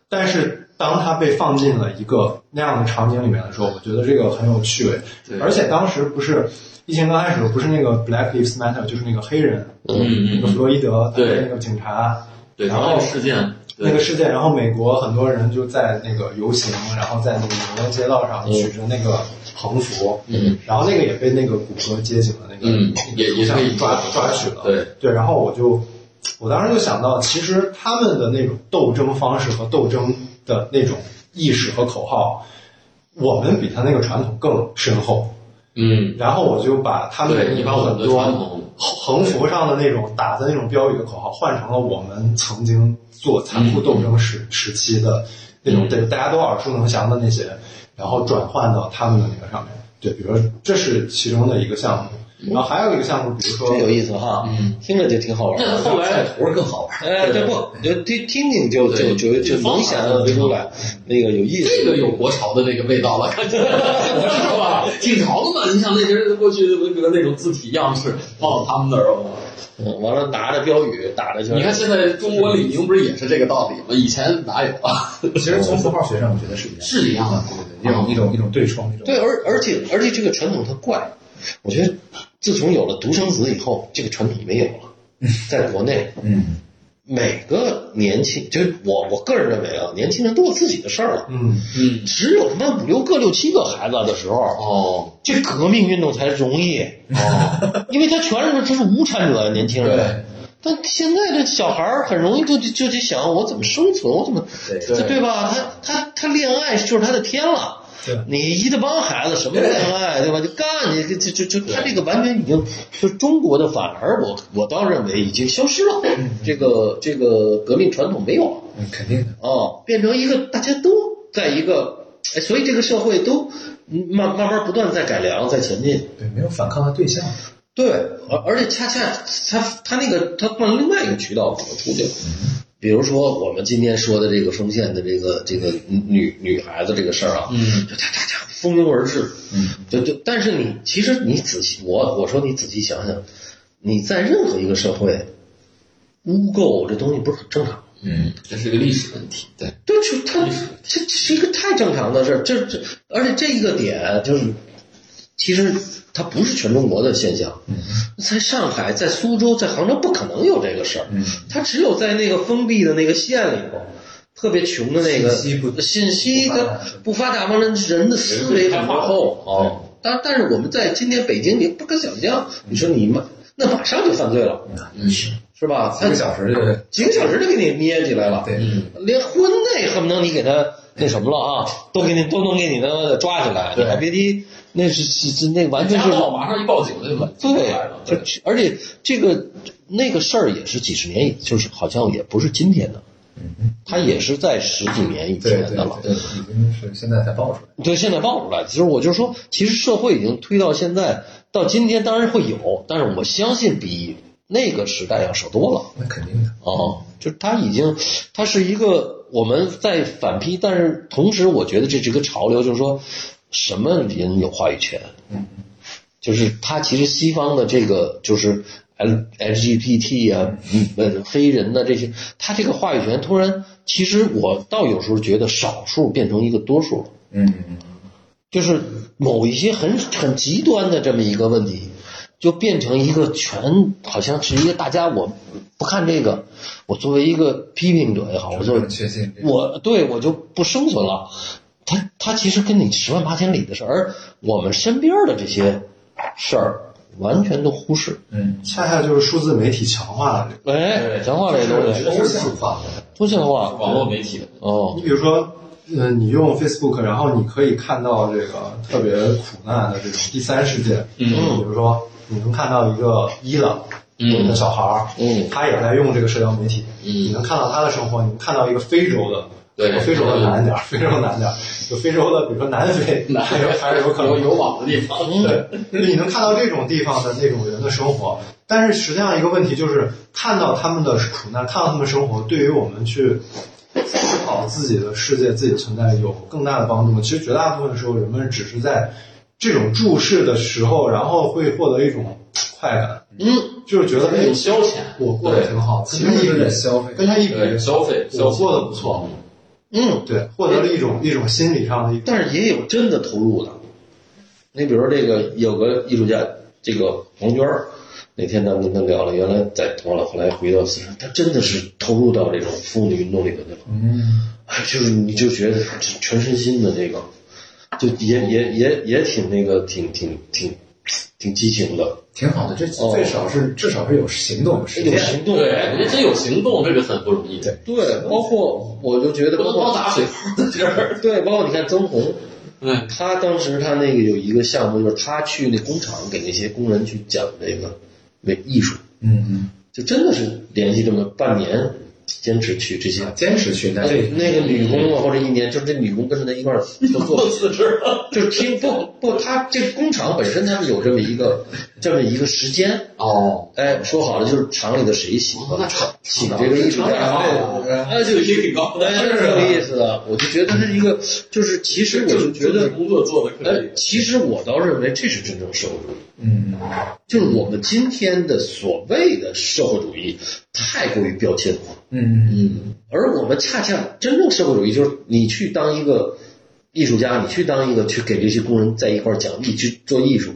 但是当它被放进了一个那样的场景里面的时候，我觉得这个很有趣味。对，而且当时不是。疫情刚开始不是那个 Black Lives Matter，就是那个黑人，嗯。那个弗洛伊德，对。那个警察，对，然后事件，那个事件，然后美国很多人就在那个游行，然后在那个纽约街道上举着那个横幅，嗯，然后那个也被那个谷歌街景的那个嗯也也可以抓抓抓取了，对。对，然后我就我当时就想到，其实他们的那种斗争方式和斗争的那种意识和口号，我们比他那个传统更深厚。嗯，然后我就把他们的对，你把我们的很多传统，横幅上的那种打的那种标语的口号，换成了我们曾经做残酷斗争时时期的那种对大家都耳熟能详的那些，然后转换到他们的那个上面。对，比如说这是其中的一个项目，然后还有一个项目，比如说真有意思哈，听着就挺好玩那的。后来头儿更好玩。哎，这不就听听听就就就就能想象得出来，那个有意思。这个有国潮的那个味道了，感觉 是吧？挺潮的嘛。你像那些过去文革那种字体样式放到他们那儿，嗯，完了拿着标语打着就。你看现在中国李宁不是也是这个道理吗？以前哪有啊？其实从符号学上，我觉得是一样的，是一样的对对对，一种一种一种对冲，一种对，而而且而且这个传统它怪，我觉得自从有了独生子以后，这个传统没有了，在国内。嗯每个年轻，就是我我个人认为啊，年轻人都有自己的事儿了。嗯，嗯，只有他妈五六个、六七个孩子的时候，哦，这革命运动才容易哦，因为他全是他是无产者，年轻人。但现在这小孩儿很容易就就就去想我怎么生存，我怎么对这对吧？他他他恋爱就是他的天了。对你一大帮孩子什么恋爱对吧？就干你就就就就他这个完全已经就中国的反而我我倒认为已经消失了，这个这个革命传统没有了。嗯，肯定的，哦，变成一个大家都在一个，哎，所以这个社会都嗯慢慢慢不断在改良，在前进。对，没有反抗的对象，对，而而且恰恰他他那个他换了另外一个渠道怎么途径，比如说我们今天说的这个丰县的这个这个女女孩子这个事儿啊，嗯，就他他他蜂拥而至，嗯，就就但是你其实你仔细我我说你仔细想想，你在任何一个社会，污垢这东西不是很正常吗？嗯，这是个历史问题，对，对，就他这这是一个太正常的事儿，这这，而且这一个点就是，其实它不是全中国的现象，在上海、在苏州、在杭州不可能有这个事儿，嗯。它只有在那个封闭的那个县里头，特别穷的那个信息它不发达。不发达嘛，人人的思维很落后啊。但但是我们在今天北京，你不可想象，你说你们那马上就犯罪了，嗯，是吧？几个小时就几个小时就给你捏起来了，对，连婚内恨不得你给他那什么了啊，都给你都能给你那抓起来，你还别提那是是是那完全是马上一报警就稳对来了，，就而且这个那个事儿也是几十年以，就是好像也不是今天的，他也是在十几年以前的了。对，已经是现在才爆出来，对，现在爆出来，其实我就说，其实社会已经推到现在，到今天当然会有，但是我相信比那个时代要少多了。那肯定的，哦，就是它已经，它是一个我们在反批，但是同时我觉得这是一个潮流，就是说什么人有话语权，嗯，就是它其实西方的这个就是 L LGBT 啊，嗯。呃黑人的这些，他这个话语权突然，其实我倒有时候觉得少数变成一个多数了。嗯嗯。就是某一些很很极端的这么一个问题，就变成一个全好像是一个大家我不看这个，我作为一个批评者也好，我作为很确信我对我就不生存了。他他其实跟你十万八千里的事儿，而我们身边的这些事儿完全都忽视。嗯，恰恰就是数字媒体强化了这个。哎，强化了这个东西，抽象化，抽象化网络媒体，哦你，比如说，嗯，你用 Facebook，然后你可以看到这个特别苦难的这种第三世界，嗯比如说你能看到一个伊朗嗯。的小孩儿，嗯。他也在用这个社交媒体，嗯。你能看到他的生活，你能看到一个非洲的。对。非洲的难点儿，非洲难点儿，就非洲的，比如说南非，还有还是有可能有有网的地方，对，你能看到这种地方的那种人的生活，但是实际上一个问题就是，看到他们的苦难，看到他们生活，对于我们去思考自己的世界、自己的存在有更大的帮助吗？其实绝大部分时候，人们只是在这种注视的时候，然后会获得一种快感，嗯，就是觉得哎一种，消遣，我过得挺好，其实是在消费，跟他一比，对消费，我过得不错，嗯，对，获得了一种一种心理上的一，但是也有真的投入的。你比如说这个有个艺术家，这个黄娟儿，那天咱们跟他聊了，原来在同了，后来回到四川，他真的是投入到这种妇女运动里头去了。嗯，哎，就是你就觉得全身心的这个，就也也也也挺那个，挺挺挺挺激情的，挺好的，这哦最少是至少是有行动有行动。对，人家真有行动，这个很不容易。对对，包括我就觉得，不包括能光打水泡在这儿。对，包括你看曾红，嗯，他当时他那个有一个项目，就是他去那工厂给那些工人去讲这个那艺术，嗯嗯，就真的是联系这么半年，坚持去这些。坚持去，那对那个女工啊，或者一年，就是这女工跟着他一块儿 都做辞职了。就是听不不，他这工厂本身他们有这么一个 这么一个时间，哦，哎，说好了就是厂里的谁喜欢那厂请这个艺术家，那就也挺高的，哎，这是有意思的。我就觉得是一个，就是其实我就觉得，工作做的可哎以，，其实我倒认为这是真正社会主义，嗯就是我们今天的所谓的社会主义太过于标签化，嗯嗯，而我们恰恰真正社会主义就是你去当一个艺术家，你去当一个去给这些工人在一块儿奖励去做艺术，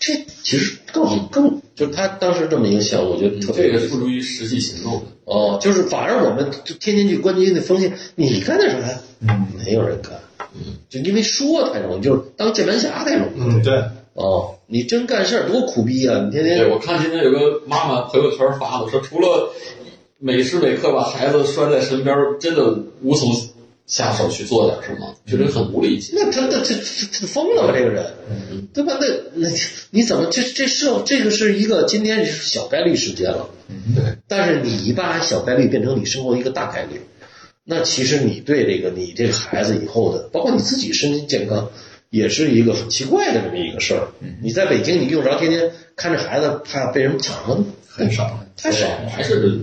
这其实更更就是他当时这么一个项目，我觉得特别这个付诸于实际行动的。哦，就是反而我们就天天去关心那风险，你干点啥呀？嗯没有人干，嗯，就因为说太容易，就是当键盘侠太容易。嗯，对，哦，你真干事儿多苦逼啊！你天天对，我看今天有个妈妈朋友圈发的，说除了每时每刻把孩子拴在身边，真的无从下手去做点什么，觉得很无力气。那他他这这这疯了吧？这个人，对吧？那那你怎么这这社这个是一个今天是小概率事件了，对，但是你把小概率变成你生活一个大概率，那其实你对这个你这个孩子以后的，包括你自己身心健康，也是一个很奇怪的这么一个事儿。你在北京，你用着天天看着孩子怕被人抢了吗？很少，太少了。还是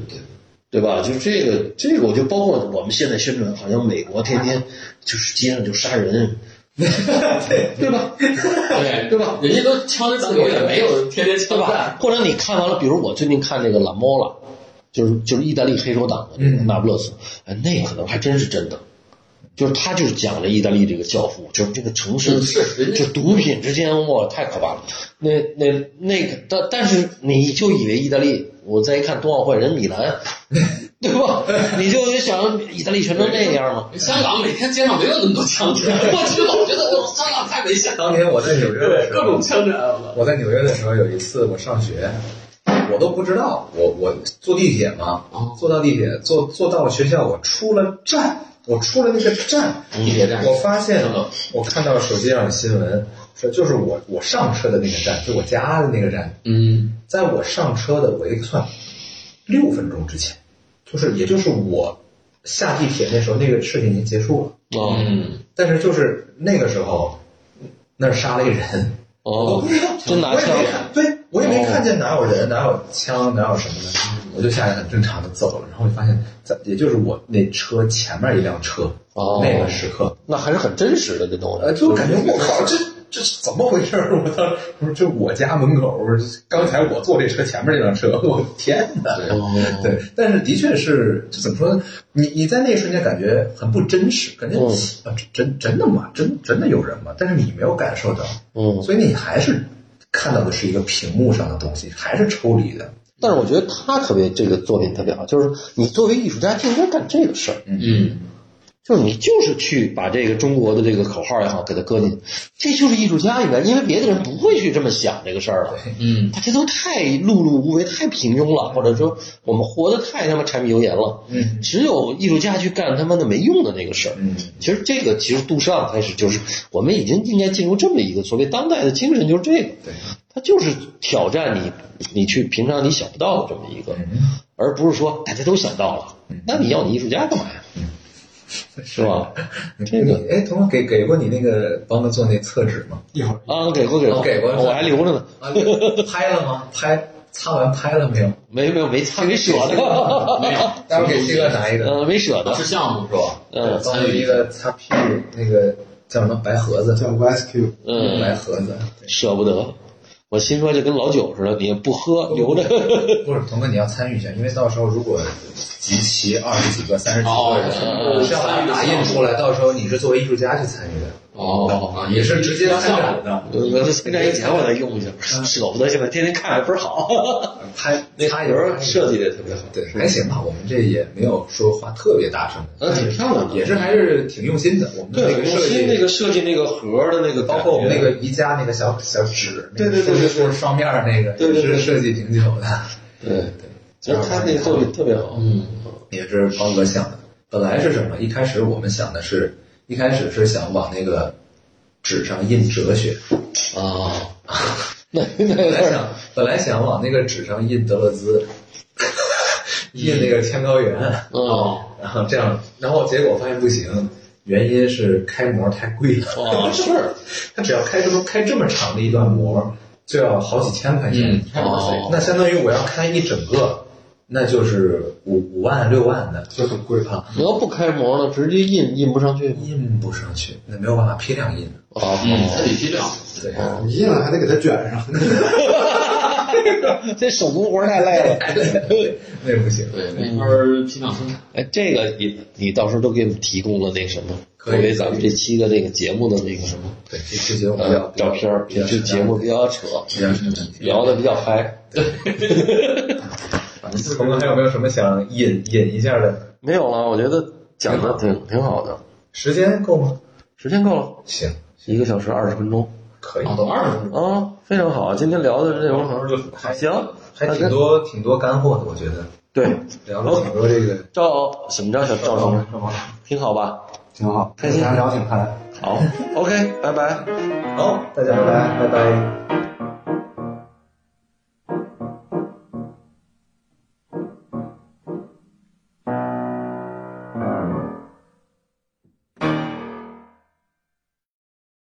对吧？就这个，这个我就包括我们现在宣传，好像美国天天就是街上就杀人，对 吧？对 对吧？人家都枪支自由，也没有天天枪战。或者你看完了，比如我最近看那个《拉莫拉》，就是就是意大利黑手党的那个那不勒斯，哎，那可能还真是真的。就是他就是讲了意大利这个教父，就是这个城市嗯是就毒品之间哇太可怕了。那那那个，但但是你就以为意大利，我再一看冬奥会人米兰，对吧？你就想意大利全都那样吗？香港每天街上没有那么多枪战，我去我觉得香港太危险了，当年我在纽约的时候，各种枪战。我在纽约的时候，有一次我上学，我都不知道，我我坐地铁嘛哦，坐到地铁，坐坐到了学校，我出了站，我出了那个站，地铁站我发现嗯我看到手机上的新闻，说就是我我上车的那个站，就我家的那个站，嗯，在我上车的我一算六分钟之前，就是也就是我下地铁那时候，那个事情已经结束了，哦嗯，但是就是那个时候，那儿杀了一个人。我哦不知道，真拿枪对我也没看见哪有人，哪有枪，哪有什么的，我就下来很正常的走了，然后就发现，在也就是我那车前面一辆车，哦那个时刻，那还是很真实的这东西。呃，就感觉我靠，这这是怎么回事？我当时不是就我家门口，刚才我坐这车前面那辆车，我天哪！哦对，但是的确是，就怎么说呢？你你在那一瞬间感觉很不真实，感觉嗯啊，真真的吗？真真的有人吗？但是你没有感受到，嗯，所以你还是看到的是一个屏幕上的东西，还是抽离的。但是我觉得他特别这个作品特别好，就是你作为艺术家就应该干这个事儿，嗯，就是你就是去把这个中国的这个口号也好给它搁进去，这就是艺术家应该，因为别的人不会去这么想这个事儿了。嗯，大家都太碌碌无为、太平庸了，或者说我们活得太他妈柴米油盐了。嗯，只有艺术家去干他妈的没用的那个事儿。嗯，其实这个其实杜尚开始就是我们已经应该进入这么一个所谓当代的精神，就是这个。对，他就是挑战你，你去平常你想不到的这么一个，而不是说大家都想到了，那你要你艺术家干嘛呀？是吧？这个你哎，童给给过你那个帮他做那厕纸吗？一会儿啊，给过给过哦给过我还留着呢。啊，拍了吗？拍擦完拍了没有？没没有没擦没舍得，没有，待会儿给七哥拿一个，嗯，没舍得是，项目是吧？嗯帮我一个擦屁股那个叫什么白盒子，叫 YSQ，嗯，白盒子。舍不得。我心说就跟老酒似的，你不喝留着。不是，童哥，你要参与一下，因为到时候如果集齐二十几个、三十几哦个人，这样把它打印出来，到时候你是作为艺术家去参与的，哦，啊，也是直接参展的，我参加以前我再用一下，舍不得，现在天天看倍儿好。拍 那擦有人设计的也特别好，对，还行吧。我们这也没有说话特别大声，嗯，挺漂亮的，也是还是挺用心的。我们那个设计，用心那个设计那个盒的那个，包括我们那个宜家那个小小纸，对对对对是双面那个，对对对也是设计挺久的，对对，其实他那个作品特别好，嗯，也是方哥想的。本来是什么？一开始我们想的是，一开始是想往那个纸上印哲学，啊，那 那本来想本来想往那个纸上印德勒兹，印那个天高原，嗯，然后这样，然后结果发现不行，原因是开模太贵了。哦，是，他只要开这么开这么长的一段模，就要好几千块钱。哦那相当于我要开一整个，那就是五五万六万的，就很贵啊。你要不开模呢，直接印印不上去？印不上去，那没有办法批量印。哦，嗯，它得批量。对，你印了还得给它卷上，这手工活太累了。那不行。对，没法批量生产。哎，这个你你到时候都给我们提供了那个什么，可以作为咱们这期的那个节目的那个什么对，这期节目比较呃照片儿，这节目比较扯，聊的比较嗨。我们还有没有什么想引引一下的？没有了，我觉得讲的挺挺好的，时间够吗？时间够了，行，一个小时二十分钟可以啊，，都二十分钟。啊，非常好。今天聊的内容好像就还行，还挺多挺多干货的，我觉得对，聊了挺多这个。赵什么着，小赵同志，是吗？挺好吧？挺好，开心大家聊挺开。好，OK，拜拜。好，大家拜拜，拜拜。